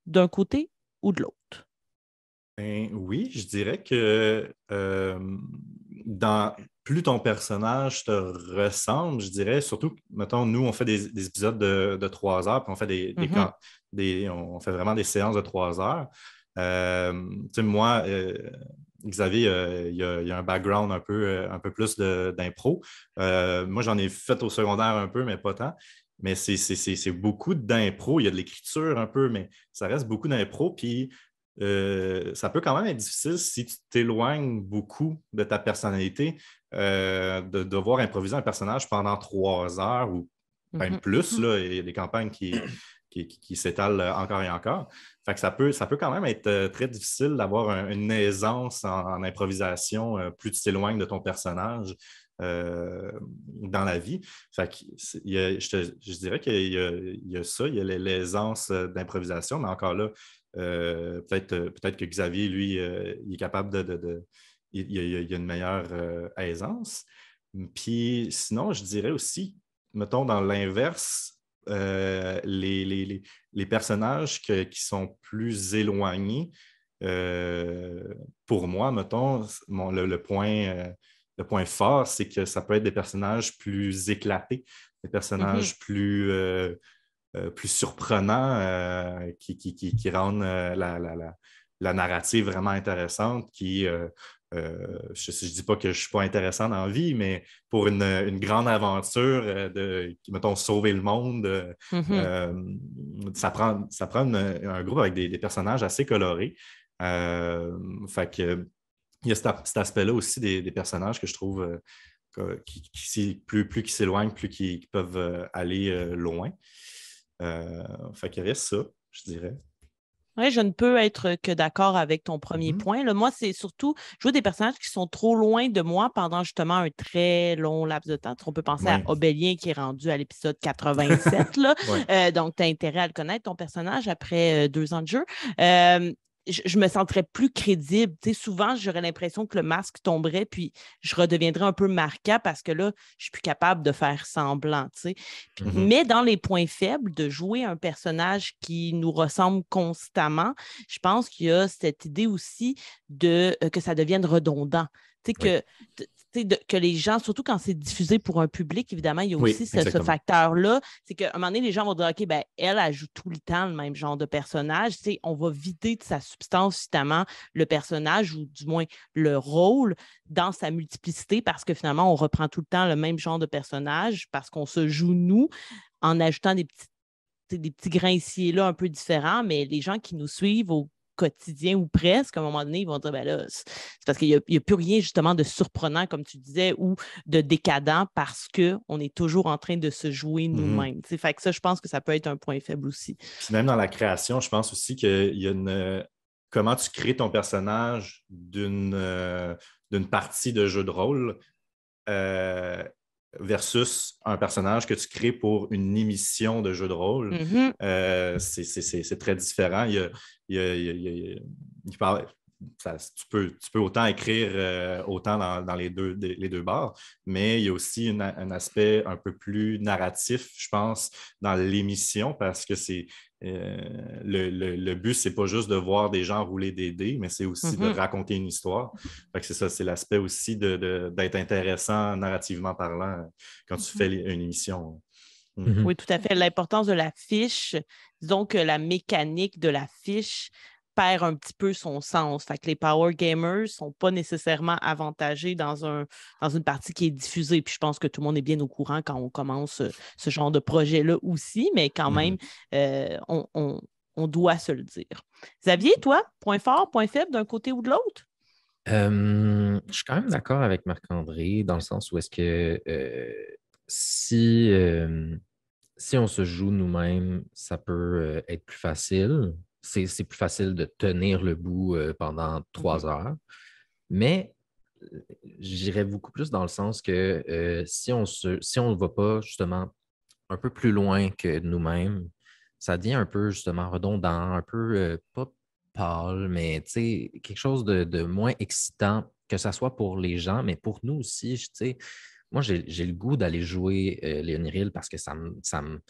d'un côté ou de l'autre? Ben, oui, je dirais que euh, dans, plus ton personnage te ressemble, je dirais, surtout, mettons, nous, on fait des, épisodes de, trois heures, puis on fait des, mm-hmm. des, on fait vraiment des séances de trois heures. Euh, tu sais, moi, euh, Xavier, il y, a, un background un peu, un peu plus d'impro. moi, j'en ai fait au secondaire un peu, mais pas tant mais c'est beaucoup d'impro. Il y a de l'écriture un peu, mais ça reste beaucoup d'impro. Puis euh, ça peut quand même être difficile si tu t'éloignes beaucoup de ta personnalité, euh, de devoir improviser un personnage pendant trois heures ou même mm-hmm. plus. Mm-hmm. Là, il y a des campagnes qui, qui, s'étalent encore et encore. Fait que ça, peut, ça peut quand même être euh, très difficile d'avoir une aisance en, improvisation plus tu t'éloignes de ton personnage. Euh, dans la vie. je, dirais qu'il y, a ça, il y a l'aisance euh, d'improvisation, mais encore là, euh, peut-être peut que Xavier, lui, il est capable de. il, y a, une meilleure aisance. Puis sinon, je dirais aussi, mettons dans l'inverse, les, personnages qui sont plus éloignés, pour moi, mettons, le, point le point fort, c'est que ça peut être des personnages plus éclatés, des personnages mm-hmm. plus, euh, euh, plus surprenants euh, qui, qui, rendent la, narrative vraiment intéressante, qui, je ne dis pas que je ne suis pas intéressant dans la vie, mais pour une, grande aventure de, mettons, sauver le monde, mm-hmm. ça prend, ça prend un groupe avec des, des personnages assez colorés. fait que il y a cet, aspect-là aussi des, personnages que je trouve euh, qui, plus, plus qui s'éloignent, plus qui, peuvent euh, aller euh, loin. fait qu'il reste ça, je dirais. Oui, je ne peux être que d'accord avec ton premier Mhm. point. Là, moi, c'est surtout jouer des personnages qui sont trop loin de moi pendant justement un très long laps de temps. On peut penser à. Obélien qui est rendu à l'épisode 87. là. Ouais. Euh, donc, tu as intérêt à le connaître, ton personnage, après euh, deux ans de jeu. Euh, je, je me sentirais plus crédible. Souvent, j'aurais l'impression que le masque tomberait, puis je redeviendrais un peu marquant parce que là, je suis plus capable de faire semblant. Mhm. Mais dans les points faibles, de jouer un personnage qui nous ressemble constamment, je pense qu'il y a cette idée aussi de euh, que ça devienne redondant. Tu sais, que, de- que les gens, surtout quand c'est diffusé pour un public, évidemment, il y a Oui, aussi ce- facteur-là. C'est qu'à un moment donné, les gens vont dire OK, ben, elle, elle joue tout le temps le même genre de personnage. On va vider de sa substance, justement, le personnage, ou du moins le rôle, dans sa multiplicité, parce que finalement, on reprend tout le temps le même genre de personnage, parce qu'on se joue nous, en ajoutant des sais, des petits grains ici et là un peu différents, mais les gens qui nous suivent au quotidien ou presque, à un moment donné, ils vont dire, ben là, c'est parce qu'il n'y a, plus rien justement de surprenant, comme tu disais, ou de décadent parce qu'on est toujours en train de se jouer nous-mêmes. Tu sais, Fait que ça, je pense que ça peut être un point faible aussi. Puis même dans la création, je pense aussi qu'il y a une. Comment tu crées ton personnage d'une euh, d'une partie de jeu de rôle euh, versus un personnage que tu crées pour une émission de jeu de rôle. Mhm. Euh, c'est- très différent. Y a- il y a- il y a- il parle- ça- tu, peux, tu peux autant écrire euh, autant dans, dans les, deux, les deux barres, mais il y a aussi une- un aspect un peu plus narratif, je pense, dans l'émission parce que c'est euh, le, le- le but, c'est pas juste de voir des gens rouler des dés, mais c'est aussi de Mhm. raconter une histoire. C'est ça, c'est l'aspect aussi de- de- d'être intéressant narrativement parlant euh, quand tu fais une émission. Mm. Mhm. Oui, tout à fait. L'importance de la fiche, disons que la mécanique de la fiche perd un petit peu son sens. Fait que les power gamers ne sont pas nécessairement avantagés dans, un, dans une partie qui est diffusée. Puis je pense que tout le monde est bien au courant quand on commence euh, ce genre de projet-là aussi, mais quand Mhm. même, euh, on, on- on doit se le dire. Xavier, toi, point fort, point faible d'un côté ou de l'autre? Euh, je suis quand même d'accord avec Marc-André dans le sens où est-ce que euh, si, euh, si on se joue nous-mêmes, ça peut euh, être plus facile. C'est plus facile de tenir le bout euh, pendant trois heures. Mais j'irais beaucoup plus dans le sens que euh, si on se, si on ne va pas justement un peu plus loin que nous-mêmes, ça devient un peu justement redondant, un peu euh, pas pâle, mais tu sais, quelque chose de, de moins excitant, que ce soit pour les gens, mais pour nous aussi. Moi, j'ai j'ai le goût d'aller jouer euh, Léoniril parce que ça me, ça, me,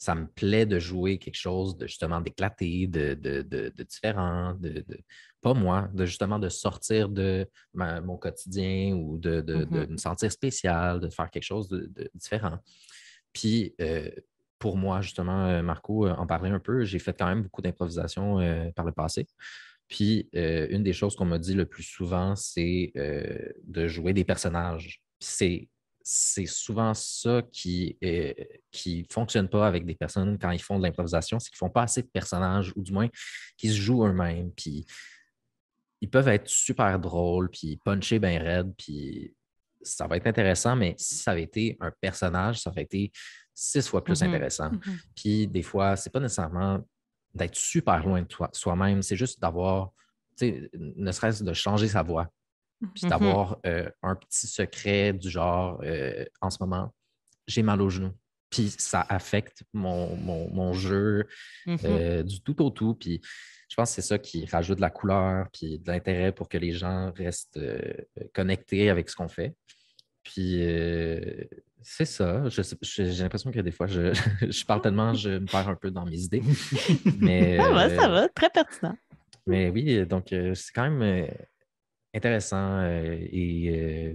ça me plaît de jouer quelque chose de justement d'éclaté, de, de, de- de différent, de, de- pas moi, de justement de sortir de ma- mon quotidien ou de, de- de Mhm. me sentir spécial, de faire quelque chose de, différent. Puis, euh, pour moi, justement, euh, Marco euh, en parlait un peu, j'ai fait quand même beaucoup d'improvisation euh, par le passé. Puis, euh, une des choses qu'on m'a dit le plus souvent, c'est de jouer des personnages. C'est c'est souvent ça qui ne qui fonctionne pas avec des personnes quand ils font de l'improvisation, c'est qu'ils font pas assez de personnages, ou du moins qu'ils se jouent eux-mêmes. Puis, ils peuvent être super drôles, puis puncher bien raide, puis ça va être intéressant, mais si ça avait été un personnage, ça aurait été six fois plus Mhm. intéressant. Mhm. Puis des fois, c'est pas nécessairement d'être super loin de soi-même, c'est juste d'avoir, tu sais, ne serait-ce de changer sa voix, puis Mhm. d'avoir euh, un petit secret du genre, euh, en ce moment, j'ai mal au genou. Puis ça affecte mon, mon- mon jeu Mhm. euh, du tout au tout. Puis je pense que c'est ça qui rajoute de la couleur, puis de l'intérêt pour que les gens restent connectés avec ce qu'on fait. Puis c'est ça. J'ai l'impression que des fois, je, je parle tellement, je me perds un peu dans mes idées. Mais, Ça va, ça va, très pertinent. mais oui, donc c'est quand même intéressant euh, et euh,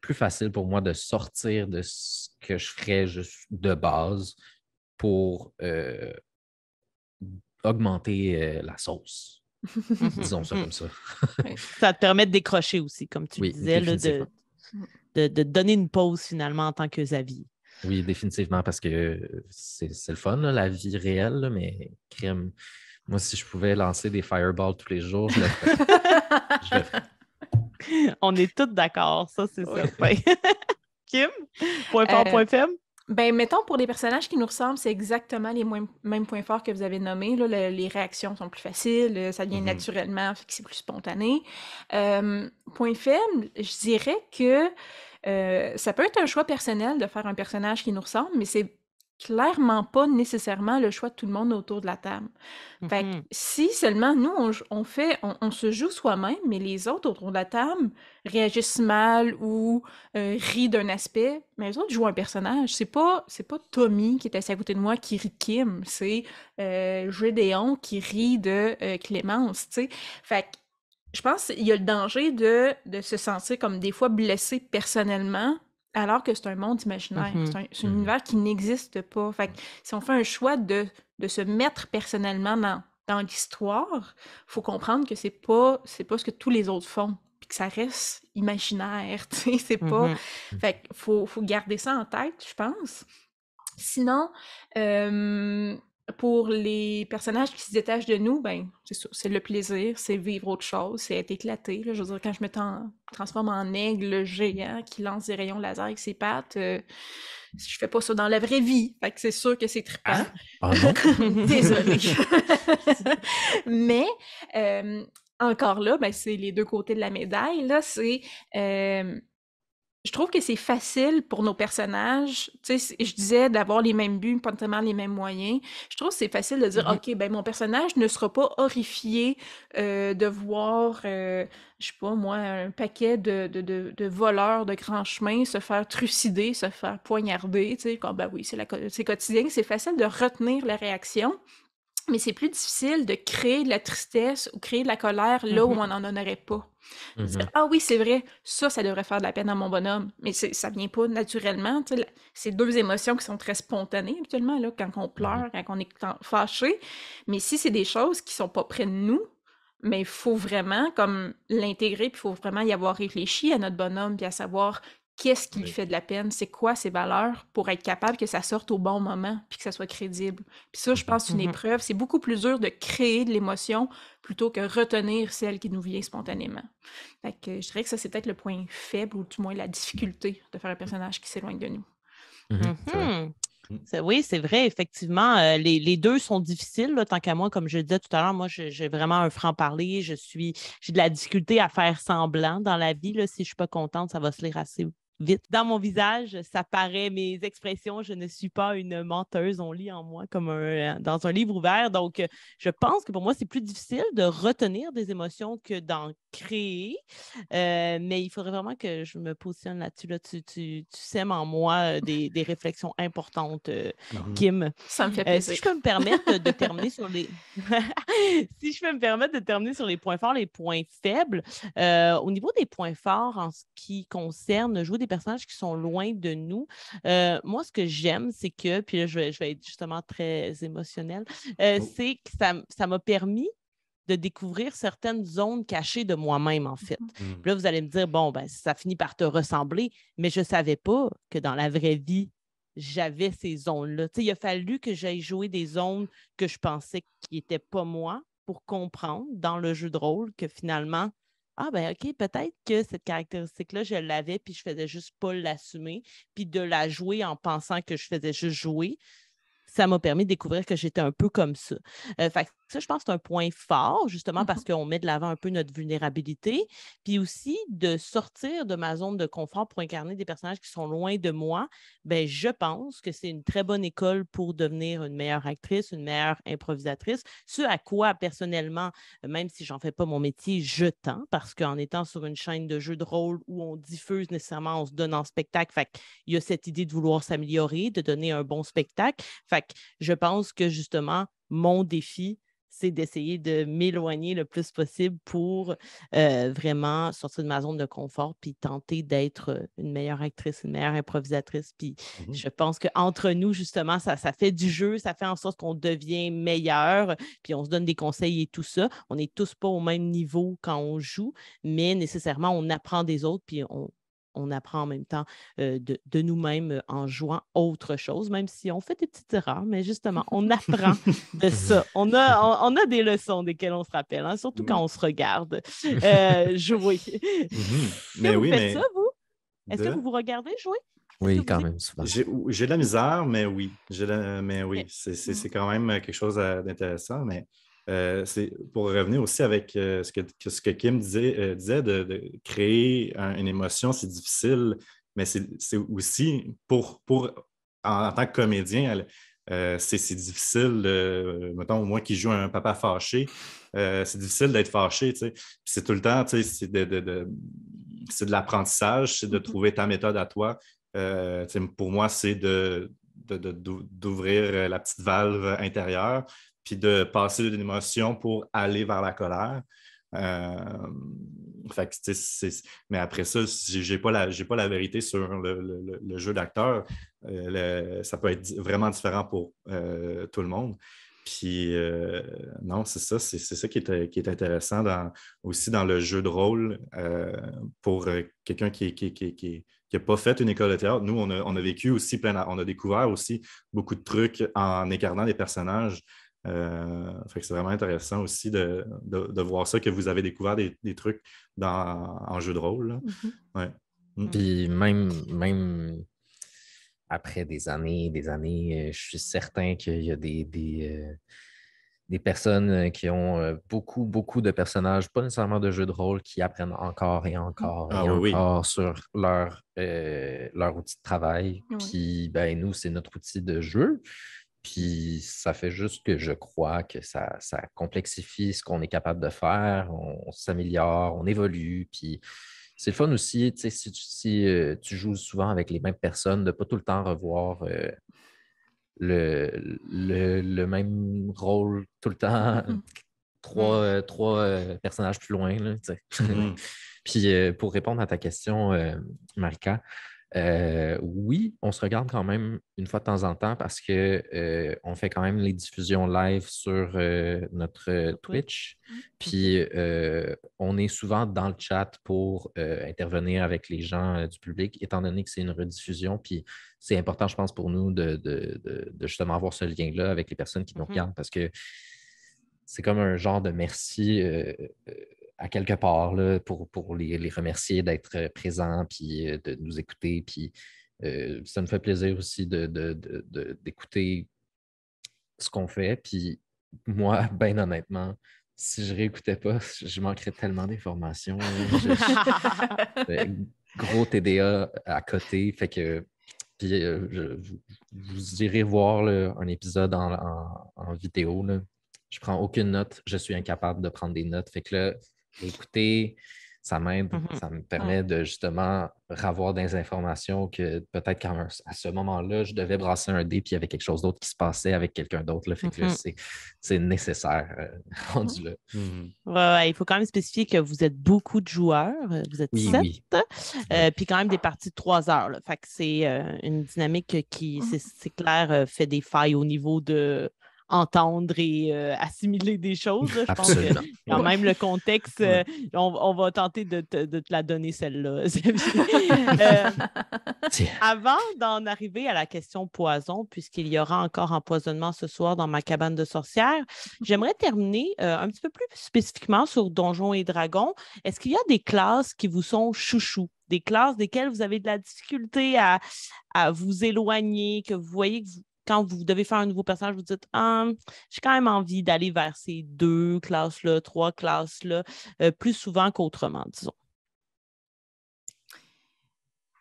plus facile pour moi de sortir de ce que je ferais juste de base pour euh, augmenter euh, la sauce. Disons ça comme ça. Ça te permet de décrocher aussi, comme tu Oui, disais, là, de, de, de donner une pause finalement en tant que Xavier. Oui, définitivement, parce que c'est c'est le fun, là, la vie réelle, là, mais crème. Moi, si je pouvais lancer des fireballs tous les jours, je le ferais. Je le ferais. On est tous d'accord, ça, c'est certain. Kim, point fort, Euh, point faible? Ben, mettons, pour les personnages qui nous ressemblent, c'est exactement les mêmes points forts que vous avez nommés. Là, les réactions sont plus faciles, euh, ça vient mm-hmm. naturellement, fait que c'est plus spontané. point faible, je dirais que euh, ça peut être un choix personnel de faire un personnage qui nous ressemble, mais c'est clairement pas nécessairement le choix de tout le monde autour de la table. Fait que mm-hmm. si seulement nous, on, fait, on, se joue soi-même, mais les autres autour de la table réagissent mal ou euh, rient d'un aspect, mais les autres jouent un personnage. C'est pas, c'est pas Tommy qui est assis à côté de moi qui rit de Kim, c'est euh, Gédéon qui rit de euh, Clémence, tu sais. Fait que je pense qu'il y a le danger de, de se sentir comme des fois blessé personnellement alors que c'est un monde imaginaire. C'est un, mmh univers qui n'existe pas. Fait si on fait un choix de, de se mettre personnellement dans, dans l'histoire, faut comprendre que c'est pas c'est pas ce que tous les autres font, puis que ça reste imaginaire. C'est pas. Mmh fait faut, faut garder ça en tête, je pense. Sinon, euh, pour les personnages qui se détachent de nous, ben, c'est c'est le plaisir, c'est vivre autre chose, c'est être éclaté. Je veux dire, quand je me transforme en aigle géant qui lance des rayons laser avec ses pattes, euh, je fais pas ça dans la vraie vie. Fait que c'est sûr que c'est trippant. Ah, ah Désolée. Mais, euh, encore là, ben, c'est les deux côtés de la médaille. Là, c'est... Euh, je trouve que c'est facile pour nos personnages. Tu sais, je disais d'avoir les mêmes buts, pas tellement les mêmes moyens. Je trouve que c'est facile de dire, mm-hmm. OK, ben mon personnage ne sera pas horrifié euh, de voir, euh, je sais pas moi, un paquet de, de, de, voleurs de grands chemins se faire trucider, se faire poignarder. Tu sais, comme, ben oui, c'est quotidien. C'est facile de retenir la réaction. Mais c'est plus difficile de créer de la tristesse ou créer de la colère là où mm-hmm. on n'en aurait pas. Mm-hmm. ah oui, c'est vrai, ça, ça devrait faire de la peine à mon bonhomme. Mais ça vient pas naturellement. C'est deux émotions qui sont très spontanées habituellement, là, quand on pleure, mm-hmm. quand on est fâché. Mais si c'est des choses qui sont pas près de nous, mais il faut vraiment comme l'intégrer, puis il faut vraiment y avoir réfléchi à notre bonhomme, puis à savoir qu'est-ce qui lui fait de la peine, c'est quoi ses valeurs pour être capable que ça sorte au bon moment puis que ça soit crédible. Puis ça, je pense, c'est une mmh épreuve. C'est beaucoup plus dur de créer de l'émotion plutôt que retenir celle qui nous vient spontanément. Fait que je dirais que ça, c'est peut-être le point faible ou du moins la difficulté de faire un personnage qui s'éloigne de nous. Mmh mmh. Oui, c'est vrai, effectivement. Euh, les, deux sont difficiles, tant qu'à moi, comme je le disais tout à l'heure, moi, j'ai vraiment un franc-parler. Je suis, j'ai de la difficulté à faire semblant dans la vie. Là, si je ne suis pas contente, ça va se lire assez vite. Dans mon visage, ça paraît mes expressions. Je ne suis pas une menteuse. On lit en moi comme un, dans un livre ouvert. Donc, je pense que pour moi, c'est plus difficile de retenir des émotions que d'en créer. Euh, mais il faudrait vraiment que je me positionne là-dessus. Là. Tu, tu, sèmes en moi euh, des, des réflexions importantes, euh, mmh Kim. Ça me fait plaisir. si je peux me permettre de terminer sur les. si je peux me permettre de terminer sur les points forts, les points faibles. au niveau des points forts, en ce qui concerne jouer des personnages qui sont loin de nous. Euh, moi, ce que j'aime, c'est que, puis là, je vais, je vais être justement très émotionnelle, euh, oh. c'est que ça m'a permis de découvrir certaines zones cachées de moi-même, en fait. Mmh. là, vous allez me dire, bon, ben, ça finit par te ressembler, mais je ne savais pas que dans la vraie vie, j'avais ces zones-là. Il a fallu que j'aille jouer des zones que je pensais qui n'étaient pas moi pour comprendre dans le jeu de rôle que finalement, ah ben OK, peut-être que cette caractéristique-là, je l'avais, puis je faisais juste pas l'assumer, puis de la jouer en pensant que je faisais juste jouer ça m'a permis de découvrir que j'étais un peu comme ça. Euh, ça, je pense que c'est un point fort, justement, parce mmh qu'on met de l'avant un peu notre vulnérabilité, puis aussi de sortir de ma zone de confort pour incarner des personnages qui sont loin de moi. Ben, je pense que c'est une très bonne école pour devenir une meilleure actrice, une meilleure improvisatrice. Ce à quoi, personnellement, même si j'en fais pas mon métier, je tends, parce qu'en étant sur une chaîne de jeux de rôle où on diffuse nécessairement, on se donne en spectacle, fait il y a cette idée de vouloir s'améliorer, de donner un bon spectacle. Fait je pense que justement, mon défi, c'est d'essayer de m'éloigner le plus possible pour euh, vraiment sortir de ma zone de confort puis tenter d'être une meilleure actrice, une meilleure improvisatrice. Puis mmh je pense qu'entre nous, justement, ça, ça fait du jeu, ça fait en sorte qu'on devient meilleur, puis on se donne des conseils et tout ça. On n'est tous pas au même niveau quand on joue, mais nécessairement, on apprend des autres, puis on, on apprend en même temps de, nous-mêmes en jouant autre chose, même si on fait des petites erreurs, mais justement, on apprend de ça. On a, on, a des leçons desquelles on se rappelle, hein, surtout quand on se regarde jouer. Mmh mais oui, vous faites ça, vous? Est-ce que vous vous regardez jouer? Oui, quand même, souvent. J'ai de la misère, mais oui. mais oui, c'est quand même quelque chose d'intéressant. Mais c'est pour revenir aussi avec ce, que, ce que Kim disait, disait de, créer une émotion, c'est difficile, mais c'est aussi pour, pour en, tant que comédien, c'est difficile, mettons, moi qui joue un papa fâché, c'est difficile d'être fâché, c'est tout le temps, c'est de, de, de l'apprentissage, c'est de mm-hmm. trouver ta méthode à toi. Euh, pour moi, c'est d'ouvrir la petite valve intérieure, puis de passer d'une émotion pour aller vers la colère. Euh, mais après ça, je n'ai pas, la, pas la vérité sur le, jeu d'acteur. Euh, ça peut être vraiment différent pour tout le monde. Puis, non, c'est ça, c'est ça qui est, qui est intéressant aussi dans le jeu de rôle pour quelqu'un qui, qui, qui, qui n'a pas fait une école de théâtre. Nous, on a, vécu aussi plein, on a découvert aussi beaucoup de trucs en incarnant des personnages. Euh, c'est vraiment intéressant aussi de, voir ça, que vous avez découvert des, trucs dans, en jeu de rôle. Mm-hmm. Mm. Puis même, même après des années, des années, euh, je suis certain qu'il y a des, euh, des personnes qui ont beaucoup, beaucoup de personnages, pas nécessairement de jeux de rôle, qui apprennent encore et encore et ah encore sur leur, euh, leur outil de travail. Puis, ben, nous, c'est notre outil de jeu. Puis, ça fait juste que je crois que ça, ça complexifie ce qu'on est capable de faire. On, s'améliore, on évolue. Puis, c'est le fun aussi, si, si tu joues souvent avec les mêmes personnes, de ne pas tout le temps revoir le, le, même rôle tout le temps, mm. trois, mm. euh, trois euh, personnages plus loin. Là, mm. Puis euh, pour répondre à ta question, Marika, euh, oui, on se regarde quand même une fois de temps en temps parce qu'on euh, fait quand même les diffusions live sur euh, notre Twitch. Mmh. Puis on est souvent dans le chat pour intervenir avec les gens du public, étant donné que c'est une rediffusion. Puis c'est important, je pense, pour nous de, justement avoir ce lien-là avec les personnes qui nous mmh regardent parce que c'est comme un genre de merci à quelque part là, pour, pour les, remercier d'être euh, présents puis euh, de nous écouter. Puis euh, ça me fait plaisir aussi d'écouter ce qu'on fait. Puis moi, bien honnêtement, si je réécoutais pas, je manquerais tellement d'informations. gros TDA à côté. Fait que puis, je, vous irez voir un épisode en, en, vidéo. Là. Je prends aucune note. Je suis incapable de prendre des notes. Fait que là, écouter, ça m'aide, mmh ça me permet de justement avoir des informations que peut-être qu'à ce moment-là, je devais brasser un dé puis il y avait quelque chose d'autre qui se passait avec quelqu'un d'autre. Fait que mmh c'est nécessaire euh, rendu là. Mmh il faut quand même spécifier que vous êtes beaucoup de joueurs, euh, vous êtes sept, euh, puis quand même des parties de trois heures. Fait que c'est une dynamique qui, c'est clair, fait des failles au niveau de entendre et euh, assimiler des choses. Je pense que quand même le contexte, euh, on, va tenter de te, la donner celle-là. Euh, avant d'en arriver à la question poison, puisqu'il y aura encore empoisonnement ce soir dans ma cabane de sorcière, j'aimerais terminer un petit peu plus spécifiquement sur Donjons et Dragons. Est-ce qu'il y a des classes qui vous sont chouchous? des classes desquelles vous avez de la difficulté à, à vous éloigner, que vous voyez que vous, quand vous devez faire un nouveau personnage, vous dites ah, j'ai quand même envie d'aller vers ces deux classes-là, trois classes-là, euh, plus souvent qu'autrement, disons.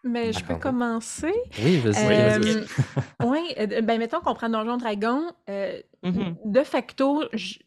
Mais je peux commencer? Oui, vas-y. Euh, oui, euh, ben mettons qu'on prend Donjon Dragon. Mm-hmm. De facto, je,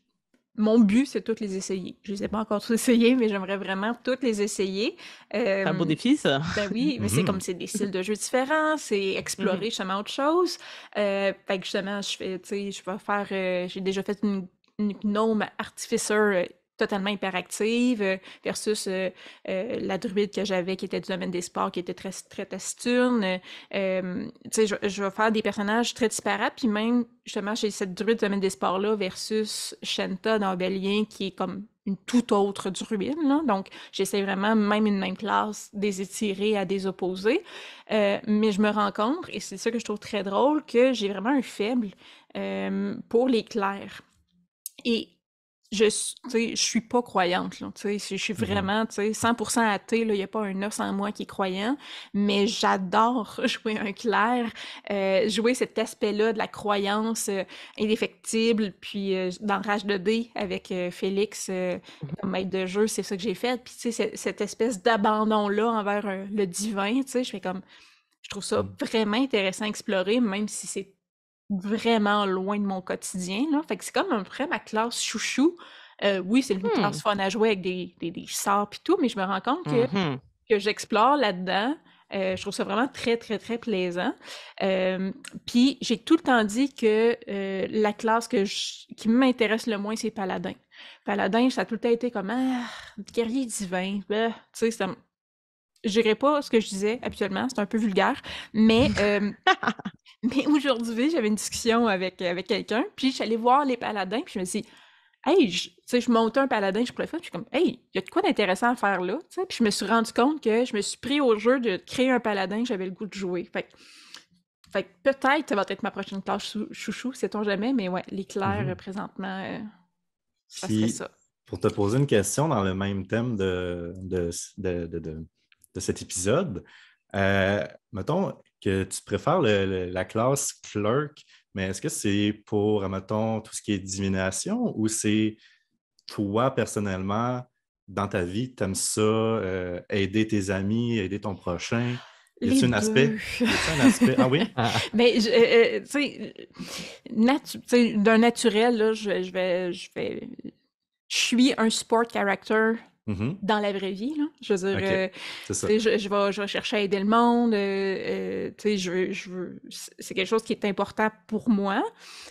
mon but, c'est toutes les essayer. Je ne les ai pas encore tous essayés, mais j'aimerais vraiment toutes les essayer. c'est un beau défi, ça. Ben oui, mais c'est mm-hmm. comme c'est des styles de jeux différents, c'est explorer mm-hmm. justement autre chose. Euh, fait que justement, je fais, tu sais, je vais faire, euh, j'ai déjà fait une, une gnome artificer euh, totalement hyperactive euh, versus euh, euh, la druide que j'avais qui était du domaine des sports, qui était très, très taciturne. Euh, je, je vais faire des personnages très disparates, puis même, justement, j'ai cette druide du domaine des sports-là versus Shenta dans Obélien, qui est comme une toute autre druide. Donc, j'essaie vraiment, même une même classe, des étirer à des opposés. mais je me rends compte, et c'est ça que je trouve très drôle, que j'ai vraiment un faible pour les clercs. Et je, je suis pas croyante. Là, je suis mmh vraiment 100% athée. Il n'y a pas un os en moi qui est croyant, mais j'adore jouer un clair, euh, jouer cet aspect-là de la croyance euh, indéfectible. Puis euh, dans Rage de D avec Félix mmh comme maître de jeu, c'est ça que j'ai fait. Puis cette espèce d'abandon-là envers le divin, je fais comme. Je trouve ça mmh. vraiment intéressant à explorer, même si c'est vraiment loin de mon quotidien, là. Fait que c'est comme un peu ma classe chouchou. Euh, oui, c'est une classe fun à jouer avec des, des, des sorts et tout, mais je me rends compte que, mmh que j'explore là-dedans. Euh, je trouve ça vraiment très, très, très plaisant. Puis j'ai tout le temps dit que euh, la classe que qui m'intéresse le moins, c'est Paladin. Paladin, ça a tout le temps été comme ah, guerrier divin. Bah, tu sais, ça je dirais pas ce que je disais habituellement, c'est un peu vulgaire, mais, mais aujourd'hui, j'avais une discussion avec, avec quelqu'un, puis je suis allée voir les paladins, puis je me suis dit, hey, tu sais, je montais un paladin, je pourrais faire, puis je suis comme, hey, il y a de quoi d'intéressant à faire là, puis je me suis rendu compte que je me suis pris au jeu de créer un paladin que j'avais le goût de jouer. Fait, fait peut-être ça va être ma prochaine tâche chouchou, sait-on jamais, mais ouais, l'éclair, mmh présentement, euh, ça serait ça. Pour te poser une question dans le même thème de, de, de de cet épisode. Euh, mettons que tu préfères la classe clerk, mais est-ce que c'est pour, mettons, tout ce qui est divination ou c'est toi personnellement, dans ta vie, tu aimes ça, euh, aider tes amis, aider ton prochain? Y a-t-il un aspect? un aspect? Ah oui? Mais, euh, tu sais, d'un naturel, là, je, je, vais, je vais. Je suis un sport character Mmh dans la vraie vie, là. Je veux dire, euh, je, je, vais, je vais chercher à aider le monde, euh, euh je, je c'est quelque chose qui est important pour moi.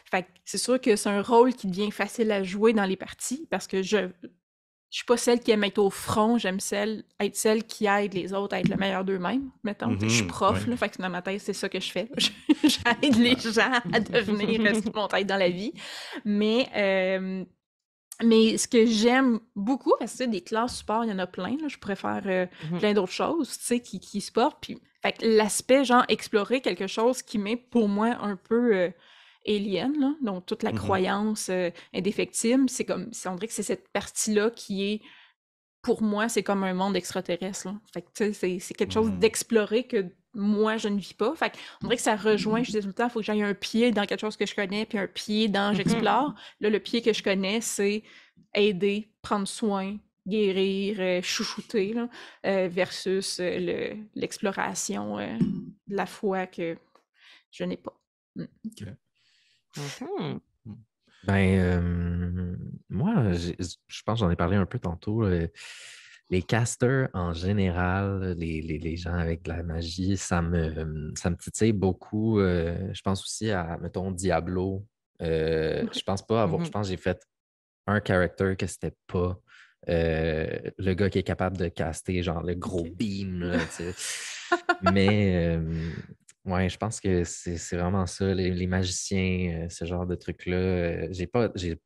Fait c'est sûr que c'est un rôle qui devient facile à jouer dans les parties parce que je je suis pas celle qui aime être au front, j'aime celle, être celle qui aide les autres à être le meilleur d'eux-mêmes, mettons. Je suis mmh prof, là, fait que dans ma tête, c'est ça que je fais. J'aide les gens à devenir ce qu'ils vont être dans la vie. Mais mais ce que j'aime beaucoup, parce que des classes support, il y en a plein, je préfère euh, mmh plein d'autres choses, tu sais, qui, qui supportent. Puis, l'aspect, genre, explorer quelque chose qui met pour moi un peu euh, alien, là, donc toute la mmh croyance euh, indéfectible, c'est comme, on dirait que c'est cette partie-là qui est, pour moi, c'est comme un monde extraterrestre, là. Fait que, tu sais, c'est quelque chose mmh. d'explorer que moi, je ne vis pas. Fait on dirait que ça rejoint, je dis tout le temps, il faut que j'aille un pied dans quelque chose que je connais, puis un pied dans mm-hmm. j'explore. Là, le pied que je connais, c'est aider, prendre soin, guérir, euh, chouchouter, euh, versus euh, l'exploration de la foi que je n'ai pas. Mm. Mm-hmm. Ben, moi, je pense j'en ai parlé un peu tantôt les casters en général, les, gens avec de la magie, ça me, ça me titille beaucoup. Euh, je pense aussi à, mettons, Diablo. Euh, je pense pas avoir, je mmh pense que j'ai fait un character que c'était pas euh, le gars qui est capable de caster genre le gros beam. Mais ouais, je pense que c'est vraiment ça, les, magiciens, ce genre de trucs-là. j'ai pas, j'ai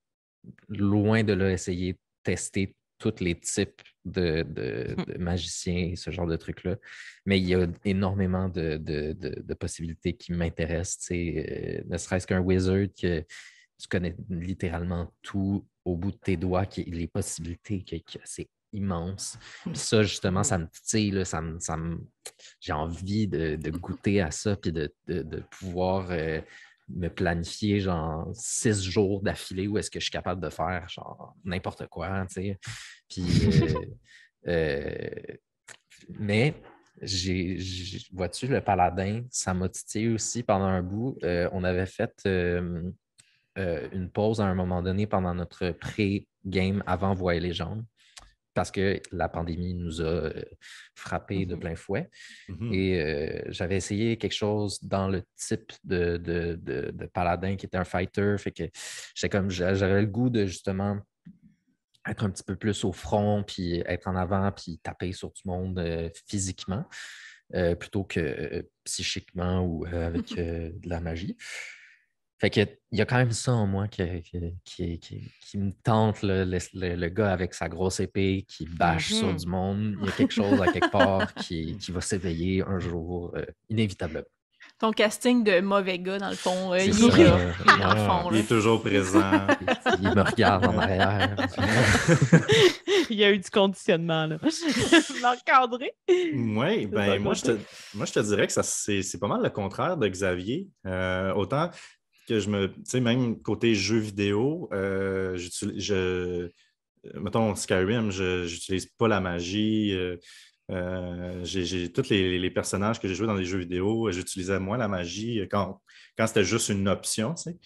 loin de là essayé tester tous les types mmh. de, magiciens et ce genre de trucs-là. Mais il y a énormément de, possibilités qui m'intéressent. Euh, ne serait-ce qu'un wizard que tu connais littéralement tout au bout de tes doigts, qui, les possibilités, c'est immense. Puis ça, justement, ça me titille, ça me, ça j'ai envie de, goûter à ça, puis de, pouvoir euh, me planifier genre six jours d'affilée où est-ce que je suis capable de faire genre n'importe quoi, tu sais. Puis, euh, euh, mais j'ai, vois-tu, le paladin, ça m'a titillé aussi pendant un bout. Euh, on avait fait une pause à un moment donné pendant notre pré-game avant Voix et Légende parce que la pandémie nous a euh, frappé de mmh plein fouet. Mmh et euh, j'avais essayé quelque chose dans le type de, de, paladin qui était un fighter. Fait que j'étais comme j'avais le goût de justement être un petit peu plus au front, puis être en avant, puis taper sur tout le monde euh, physiquement, plutôt que psychiquement ou avec de la magie. Fait qu'il y a quand même ça en moi qui, qui, me tente, le, gars avec sa grosse épée qui bâche sur mm-hmm. du monde. Il y a quelque chose à quelque part qui, va s'éveiller un jour, euh, inévitablement. ton casting de mauvais gars, dans le fond. Euh, il, ça. est le Ouais. fond. Il est toujours présent. Il me regarde en arrière. Il y a eu du conditionnement, là. Marc-André? Oui, ben moi je, te, moi, je te dirais que c'est pas mal le contraire de Xavier. Euh, autant que je me. Tu sais, même côté jeux vidéo, euh, je. Mettons, Skyrim, je n'utilise pas la magie. euh, euh, j'ai, tous les, personnages que j'ai joués dans les jeux vidéo, j'utilisais moins la magie quand, quand c'était juste une option, tu sais.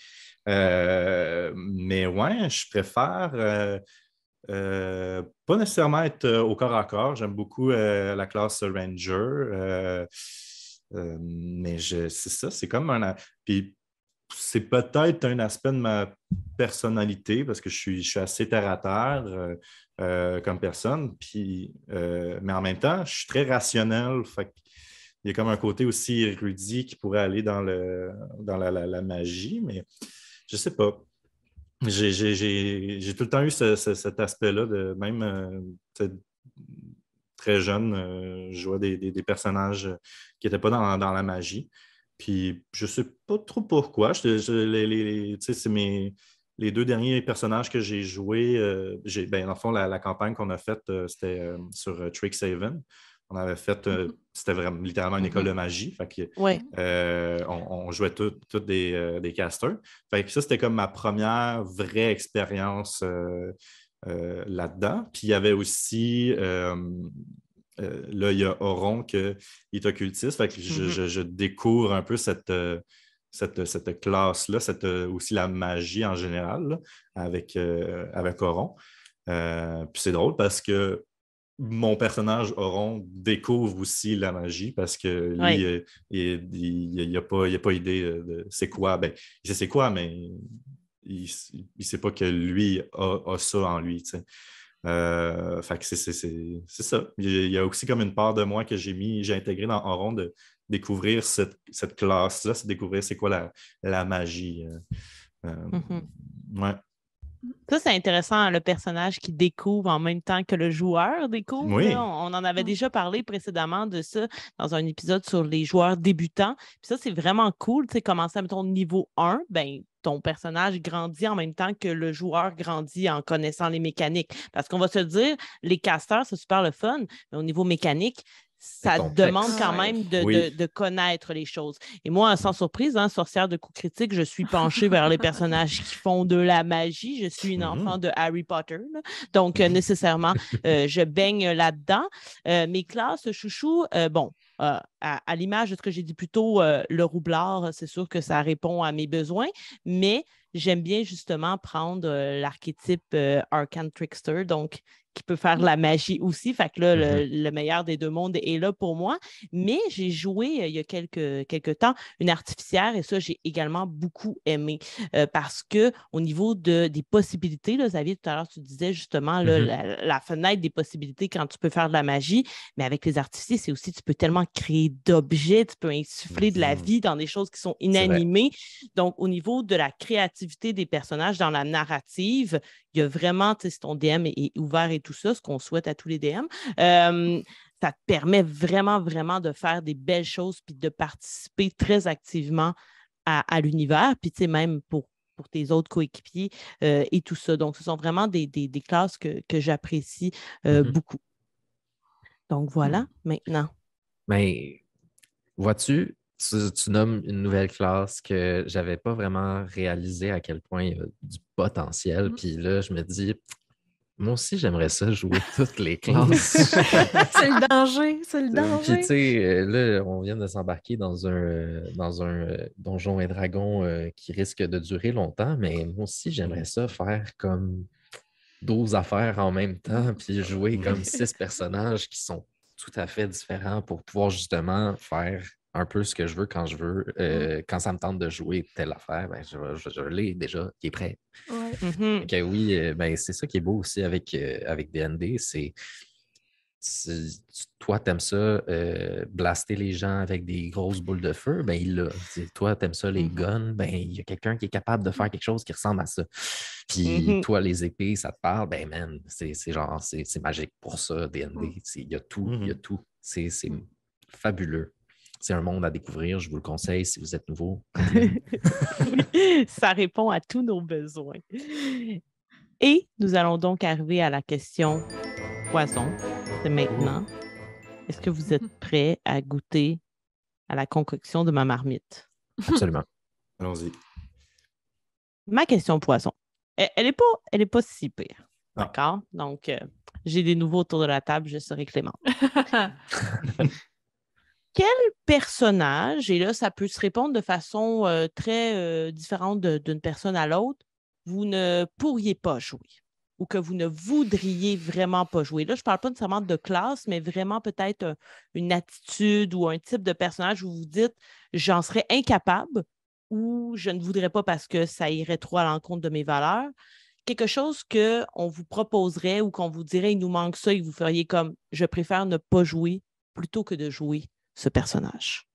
Mais ouais, je préfère. pas nécessairement être au corps à corps. J'aime beaucoup la classe Ranger. mais c'est ça, c'est comme un. C'est peut-être un aspect de ma personnalité parce que je suis, assez terre à terre euh, euh, comme personne. Puis, euh, mais en même temps, je suis très rationnel. Il y a comme un côté aussi érudit qui pourrait aller dans, le, dans la, magie, mais je sais pas. J'ai- tout le temps eu ce- ce- cet aspect-là de même très jeune, je jouais des, personnages qui n'étaient pas dans la magie. Puis je sais pas trop pourquoi. Je- je- les, c'est mes les deux derniers personnages que j'ai joués. euh, j'ai- ben, dans le fond, la, la campagne qu'on a faite, euh, c'était euh, sur Strixhaven. On avait fait, euh, c'était vraiment littéralement une école de magie. Fait que, euh, on, on jouait tous des, euh, des casters. Fait que ça, c'était comme ma première vraie expérience là-dedans. Puis il y avait aussi, euh, là, il y a Oron qui est occultiste. Fait que je, Mhm. je- je découvre un peu cette, euh, cette, cette classe-là, cette, euh, aussi la magie en général là, avec, euh, avec Oron. Euh, puis c'est drôle parce que mon personnage Oron découvre aussi la magie parce que lui, il n'a pas, il a pas idée de, c'est quoi. Ben, il sait c'est quoi, mais il ne sait pas que lui a, a ça en lui. Euh, fait que c'est- ça. Il y a- aussi comme une part de moi que j'ai mis, j'ai intégré dans Oron de découvrir cette, cette classe-là, c'est découvrir c'est quoi la, la magie. euh. Euh, ouais. Ça, c'est intéressant, le personnage qui découvre en même temps que le joueur découvre. Oui. là. On, on en avait déjà parlé précédemment de ça dans un épisode sur les joueurs débutants. Puis ça, c'est vraiment cool. Tu sais, commencer à ton niveau 1, ben, ton personnage grandit en même temps que le joueur grandit en connaissant les mécaniques. Parce qu'on va se dire, les casters, c'est super le fun, mais au niveau mécanique, ça complexe. demande quand Ouais. même de, Oui. de- de connaître les choses. Et moi, sans surprise, hein, sorcière de coups critiques, je suis penchée vers les personnages qui font de la magie. Je suis une Mhm. enfant de Harry Potter. là. Donc, euh, nécessairement, euh, je baigne là-dedans. Euh, mes classes chouchou, euh, bon, euh, à, à l'image de ce que j'ai dit plus tôt, euh, le roublard, c'est sûr que ça répond à mes besoins, mais j'aime bien justement prendre euh, l'archétype euh, Arcane Trickster, donc qui peut faire de la magie aussi. Fait que là, le, le meilleur des deux mondes est là pour moi. Mais j'ai joué euh, il y a quelques, quelques temps une artificière et ça, j'ai également beaucoup aimé euh, parce que au niveau de, des possibilités, là, Xavier, tout à l'heure, tu disais justement là, Mhm. la, la fenêtre des possibilités quand tu peux faire de la magie, mais avec les artificiers, c'est aussi, tu peux tellement créer d'objets, tu peux insuffler de la Mhm. vie dans des choses qui sont inanimées. Donc, au niveau de la créativité des personnages dans la narrative, il y a vraiment, tu sais, si ton DM est, est ouvert et tout ça, ce qu'on souhaite à tous les DM, euh, ça te permet vraiment, vraiment de faire des belles choses puis de participer très activement à, à l'univers, puis tu sais, même pour, pour tes autres coéquipiers euh, et tout ça. Donc, ce sont vraiment des, des- des classes que, que j'apprécie euh, Mhm. beaucoup. Donc, voilà, maintenant. Mais vois-tu, tu, tu nommes une nouvelle classe que j'avais pas vraiment réalisé à quel point il y a du potentiel. Mhm. Puis là, je me dis, moi aussi, j'aimerais ça jouer toutes les classes. c'est le danger, c'est le Puis, danger. tu sais, euh, là, on vient de s'embarquer dans un, dans un euh, donjon et dragon euh, qui risque de durer longtemps, mais moi aussi, j'aimerais ça faire comme 12 affaires en même temps, puis jouer comme six personnages qui sont tout à fait différents pour pouvoir justement faire un peu ce que je veux quand je veux. Euh, Quand ça me tente de jouer telle affaire, ben, je, je- je l'ai déjà, qui est prêt. Ouais. Mhm. Fait que oui, euh, ben, c'est ça qui est beau aussi avec, euh, avec DND, c'est toi, t'aimes ça, euh, blaster les gens avec des grosses boules de feu, ben il l'a. Toi, t'aimes ça, les Mhm. guns, ben il y a quelqu'un qui est capable de faire quelque chose qui ressemble à ça. Puis toi, les épées, ça te parle, ben man, c'est c'est genre, c'est c'est magique pour ça, DND. C'est- Il y a tout, il y a tout. C'est c'est fabuleux. C'est un monde à découvrir. Je vous le conseille si vous êtes nouveau. ça répond à tous nos besoins. Et nous allons donc arriver à la question poisson. C'est maintenant. Est-ce que vous êtes prêts à goûter à la concoction de ma marmite? Absolument. Allons-y. Ma question poisson. Elle n'est pas, elle est pas si pire. D'accord? Donc, euh, j'ai des nouveaux autour de la table, je serai Clément. Quel personnage, et là, ça peut se répondre de façon très différente d'une personne à l'autre, vous ne pourriez pas jouer ou que vous ne voudriez vraiment pas jouer? Là, je ne parle pas nécessairement de classe, mais vraiment peut-être une attitude ou un type de personnage où vous dites j'en serais incapable ou je ne voudrais pas parce que ça irait trop à l'encontre de mes valeurs. Quelque chose qu'on vous proposerait ou qu'on vous dirait il nous manque ça et que vous feriez comme je préfère ne pas jouer plutôt que de jouer ce personnage.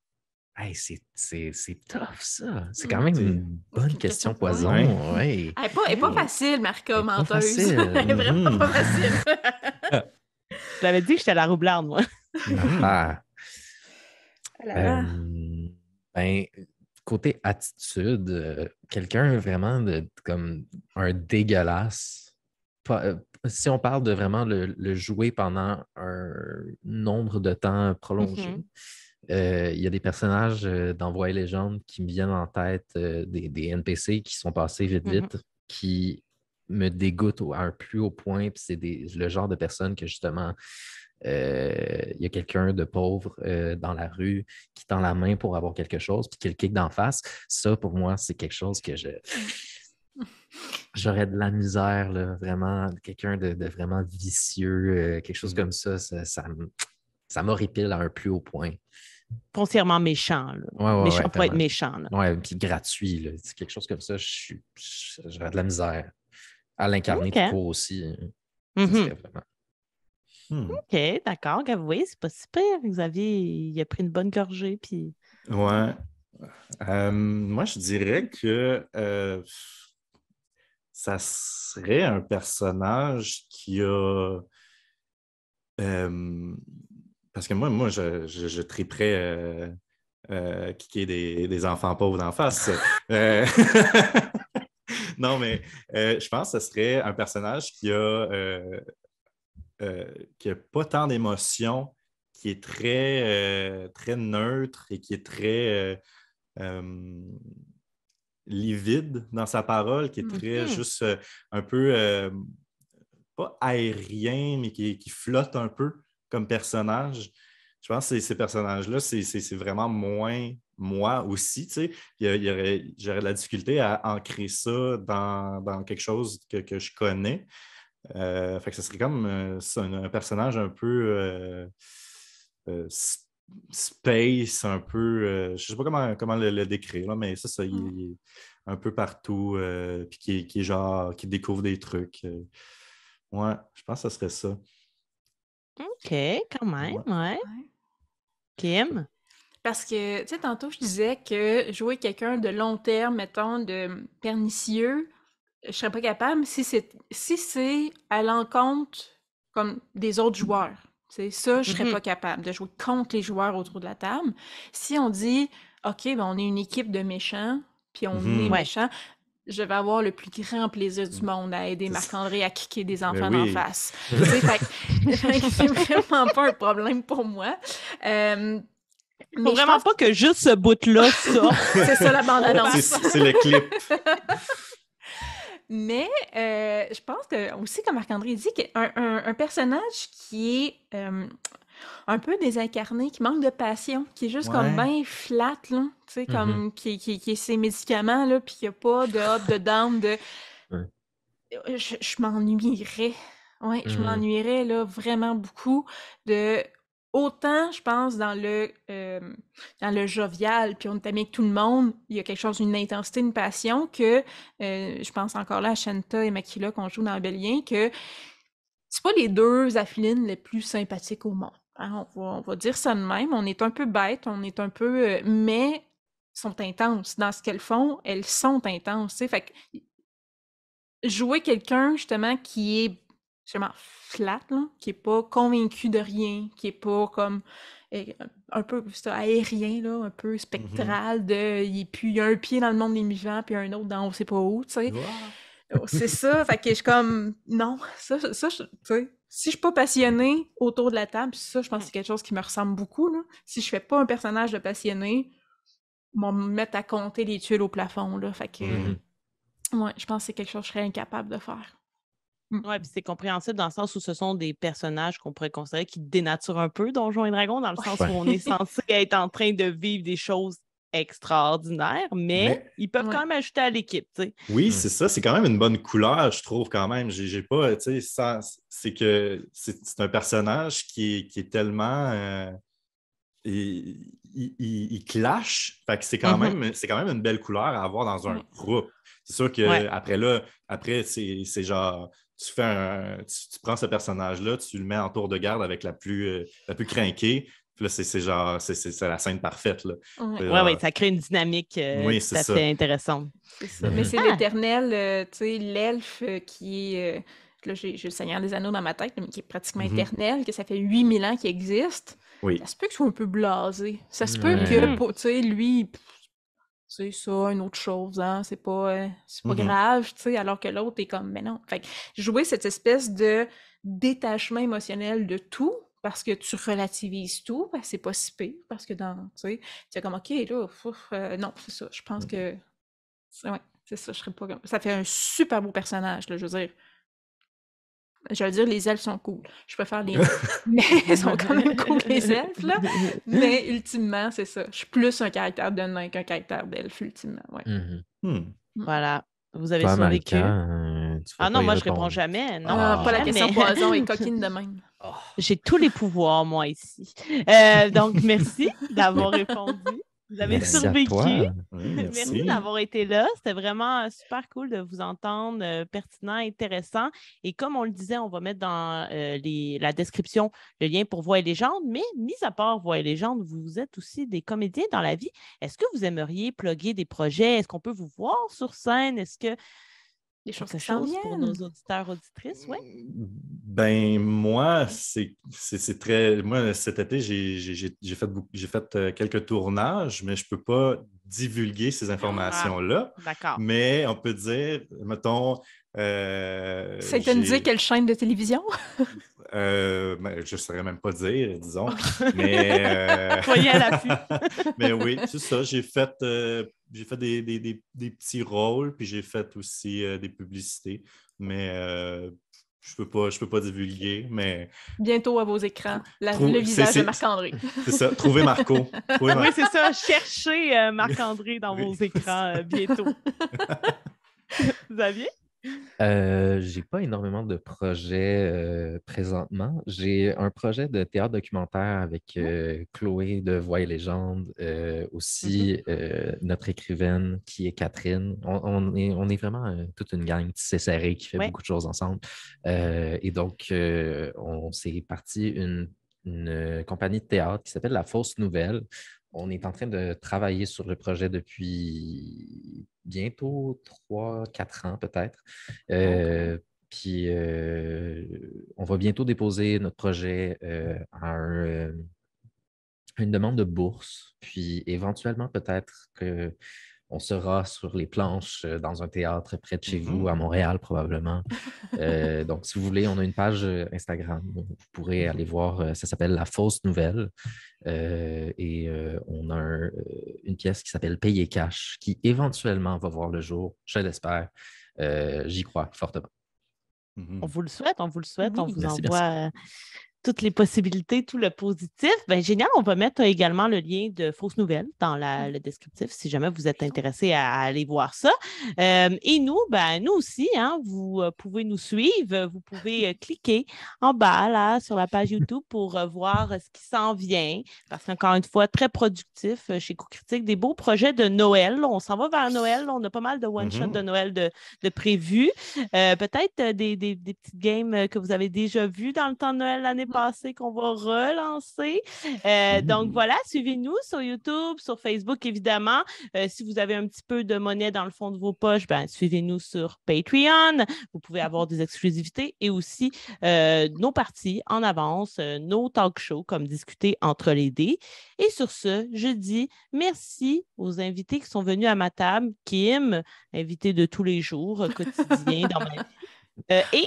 Hey, c'est tough, ça. C'est quand même une bonne question, poison. Ouais. Elle n'est pas, facile, Marco, menteuse. Elle est vraiment pas facile. Je t'avais dit que j'étais la roublarde, moi. ah. Euh, ben, côté attitude, euh, quelqu'un vraiment de comme un dégueulasse. Euh, si on parle de vraiment le, jouer pendant un nombre de temps prolongé, mm-hmm. Euh, il y a des personnages euh, dans Voix et Légende qui me viennent en tête, euh, des, NPC qui sont passés vite, mm-hmm. vite, qui me dégoûtent à un plus haut point. c'est le genre de personnes que justement, il y a quelqu'un de pauvre dans la rue qui tend la main pour avoir quelque chose, puis qui le kick d'en face. Ça, pour moi, c'est quelque chose que je. J'aurais de la misère, là, vraiment, quelqu'un de, vraiment vicieux, quelque chose mm. comme ça, ça, ça, ça m'horripile à un plus haut point foncièrement méchant. méchant pour être méchant. Oui, puis gratuit. C'est quelque chose comme ça, j'aurais de la misère à l'incarner okay. tout aussi. Mm-hmm. Hmm. OK, d'accord. Oui, c'est pas super. Xavier, il a pris une bonne gorgée. Puis... Ouais. Euh, moi, je dirais que euh, ça serait un personnage qui a. Euh, parce que moi, moi je, je, je triperais euh, euh des, enfants pauvres d'en face. Euh, non, mais euh, je pense que ce serait un personnage qui a, qui a pas tant d'émotions, qui est très, très neutre et qui est très livide dans sa parole, qui est très mm-hmm. juste un peu, pas aérien, mais qui, qui flotte un peu comme personnage. Je pense que ces personnages-là, c'est vraiment moins moi aussi. Tu J'aurais de la difficulté à ancrer ça dans, quelque chose que, je connais. Euh, fait que ce serait comme euh, un, personnage un peu euh, space, un peu. je ne sais pas comment, comment le, décrire, mais ça, ça il, mm. est un peu partout, puis qui, qui, est genre, qui découvre des trucs. ouais, je pense que ce serait ça. OK, quand même, ouais. Kim? Parce que, tu sais, tantôt, je disais que jouer quelqu'un de long terme, mettons, de pernicieux, je serais pas capable si c'est si c'est à l'encontre comme des autres joueurs. C'est ça, je serais mm-hmm. pas capable de jouer contre les joueurs autour de la table. Si on dit OK, ben on est une équipe de méchants, puis on mm-hmm. est méchants, je vais avoir le plus grand plaisir du mm. monde à aider Marc-André à kicker des ben enfants en face. c'est vraiment pas un problème pour moi. Euh, mais vraiment pas que juste ce bout-là ça. c'est ça la bande-annonce. c'est le clip. Mais euh, je pense que aussi, comme Marc-André dit, qu'un un, personnage qui est euh, un peu désincarné, qui manque de passion, qui est juste comme bien flat, là, tu sais, comme mm-hmm. qui, qui, qui, est ses médicaments, là, puis qu'il n'y a pas de up, de down, de... Je, m'ennuierais. Ouais, je mm-hmm. m'ennuierais, là, vraiment beaucoup de... Autant, je pense, dans le, euh, dans le jovial, puis on est avec tout le monde, il y a quelque chose, une intensité, une passion, que euh, je pense encore là à Shanta et Makila qu'on joue dans Bélien, que c'est pas les deux affilines les plus sympathiques au monde. Hein, on, va, dire ça de même. On est un peu bête, on est un peu. Euh, mais sont intenses. Dans ce qu'elles font, elles sont intenses. Fait que jouer quelqu'un, justement, qui est justement flat, qui est pas convaincu de rien, qui est pas comme un peu aérien, là, un peu spectral, de il, puis il y a un pied dans le monde des vivants, puis un autre dans on sait pas où, tu sais. Oh, c'est ça, fait que je suis comme, non, ça, ça tu sais, si je suis pas passionnée autour de la table, ça, je pense que c'est quelque chose qui me ressemble beaucoup, là. Si je fais pas un personnage de passionné, on me mettre à compter les tuiles au plafond, là, fait que, mm-hmm. ouais, je pense que c'est quelque chose que je serais incapable de faire. Mm. Oui, puis c'est compréhensible dans le sens où ce sont des personnages qu'on pourrait considérer qui dénaturent un peu Donjons et Dragons, dans le sens où on est censé être en train de vivre des choses extraordinaires, mais, ils peuvent quand même ajouter à l'équipe. Oui, mm. c'est ça. C'est quand même une bonne couleur, je trouve, quand même. J'ai pas, tu sais, c'est que c'est un personnage qui est, tellement. Euh, il, clash. Fait que c'est quand, mm-hmm. même, quand même une belle couleur à avoir dans un groupe. C'est sûr que après là, après, c'est genre tu fais un, tu, prends ce personnage-là, tu le mets en tour de garde avec la plus, euh, la plus crinquée. Puis là, c'est genre, c'est la scène parfaite. Là. Oui, ouais, ça crée une dynamique euh, oui, tout à fait intéressante. Mais c'est l'éternel, euh, tu sais, l'elfe qui est. là, j'ai le Seigneur des Anneaux dans ma tête, mais qui est pratiquement mm-hmm. éternel, que ça fait 8000 ans qu'il existe. Oui. Ça se peut qu'il soit un peu blasé. Ça se peut que, tu sais, lui, c'est ça, une autre chose, hein, c'est pas, euh, pas mm-hmm. grave, tu sais, alors que l'autre est comme, mais non. Fait que jouer cette espèce de détachement émotionnel de tout, parce que tu relativises tout, ben, c'est pas si pire, parce que dans, tu sais, tu es comme, OK, là, euh, non, c'est ça, je pense mm. que, ouais, c'est ça, je serais pas comme, ça fait un super beau personnage, là, je veux dire, je veux dire, les elfes sont cool. Je préfère les mais ils sont quand même cool, les elfes, là. Mais ultimement, c'est ça. Je suis plus un caractère de nain qu'un caractère d'elfe, ultimement. Ouais. Mm-hmm. Hmm. Mm. Voilà. Vous avez survécu. Euh, ah non, moi, je réponds jamais. Non, ah, pas la question poison et coquine de même. Oh. J'ai tous les pouvoirs, moi, ici. Euh, donc, merci d'avoir répondu. Vous avez survécu. merci, d'avoir été là. C'était vraiment euh, super cool de vous entendre, euh, pertinent, intéressant. Et comme on le disait, on va mettre dans euh, la description le lien pour Voix et légende. Mais mis à part Voix et légende, vous êtes aussi des comédiens dans la vie. Est-ce que vous aimeriez plugger des projets? Est-ce qu'on peut vous voir sur scène? Est-ce que des choses qui pour nos auditeurs, auditrices, oui? Ben, moi, c'est très. Moi, cet été, j'ai fait, fait euh, quelques tournages, mais je ne peux pas divulguer ces ah, informations-là. D'accord. Mais on peut dire, mettons. Euh, ça te dit quelle chaîne de télévision? Euh, ben, je ne saurais même pas dire, disons. mais, euh... à l'affût. mais oui, c'est ça. J'ai fait, euh, j'ai fait des, des, des, petits rôles, puis j'ai fait aussi euh, des publicités. Mais je ne peux, pas, peux pas divulguer. Mais... Bientôt à vos écrans, le visage de Marc-André. C'est ça. Trouvez Marco. Oui, c'est ça. Cherchez Marc-André dans vos écrans bientôt. Xavier? Euh, j'ai pas énormément de projets euh, présentement. J'ai un projet de théâtre documentaire avec oh! euh, Chloé de Voix et Légende, aussi mm-hmm. notre écrivaine qui est Catherine. On, est, on est, vraiment toute une gang tissée serrée qui fait beaucoup de choses ensemble. et donc, on s'est parti une, une compagnie de théâtre qui s'appelle La Fausse Nouvelle. On est en train de travailler sur le projet depuis bientôt 3-4 ans peut-être. Euh, puis euh, on va bientôt déposer notre projet euh, à une demande de bourse. Puis éventuellement, peut-être que on sera sur les planches euh, dans un théâtre près de chez vous, mm-hmm. à Montréal probablement. Euh, donc, si vous voulez, on a une page euh, Instagram. Vous pourrez aller voir. Ça s'appelle La Fausse Nouvelle. et on a une pièce qui s'appelle Payer Cash, qui éventuellement va voir le jour, je l'espère. J'y crois fortement. Mm-hmm. On vous le souhaite, on vous le souhaite. on vous envoie toutes les possibilités, tout le positif. Bien, génial, on va mettre également le lien de fausses nouvelles dans la, le descriptif si jamais vous êtes intéressé à, aller voir ça. Euh, et nous, ben, nous aussi, hein, vous euh, pouvez nous suivre, vous pouvez euh, cliquer en bas là, sur la page YouTube pour voir ce qui s'en vient. Parce qu'encore une fois, très productif chez Coup Critique, des beaux projets de Noël. On s'en va vers Noël. On a pas mal de one-shot de Noël de, de prévus. Peut-être des, des, des, petites games que vous avez déjà vues dans le temps de Noël l'année passé qu'on va relancer. Euh, donc voilà, suivez-nous sur YouTube, sur Facebook, évidemment. Euh, si vous avez un petit peu de monnaie dans le fond de vos poches, ben, suivez-nous sur Patreon. Vous pouvez avoir des exclusivités et aussi nos parties en avance, nos talk shows comme discuter entre les dés. Et sur ce, je dis merci aux invités qui sont venus à ma table. Kim, invité de tous les jours, quotidien dans ma vie. et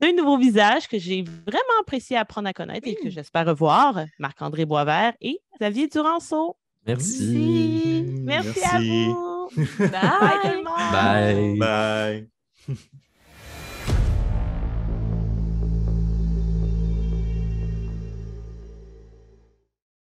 deux nouveaux visages que j'ai vraiment apprécié apprendre à connaître et que j'espère revoir, Marc-André Boisvert et Xavier Duranceau. Merci. Merci, à vous. Bye. Bye. Bye.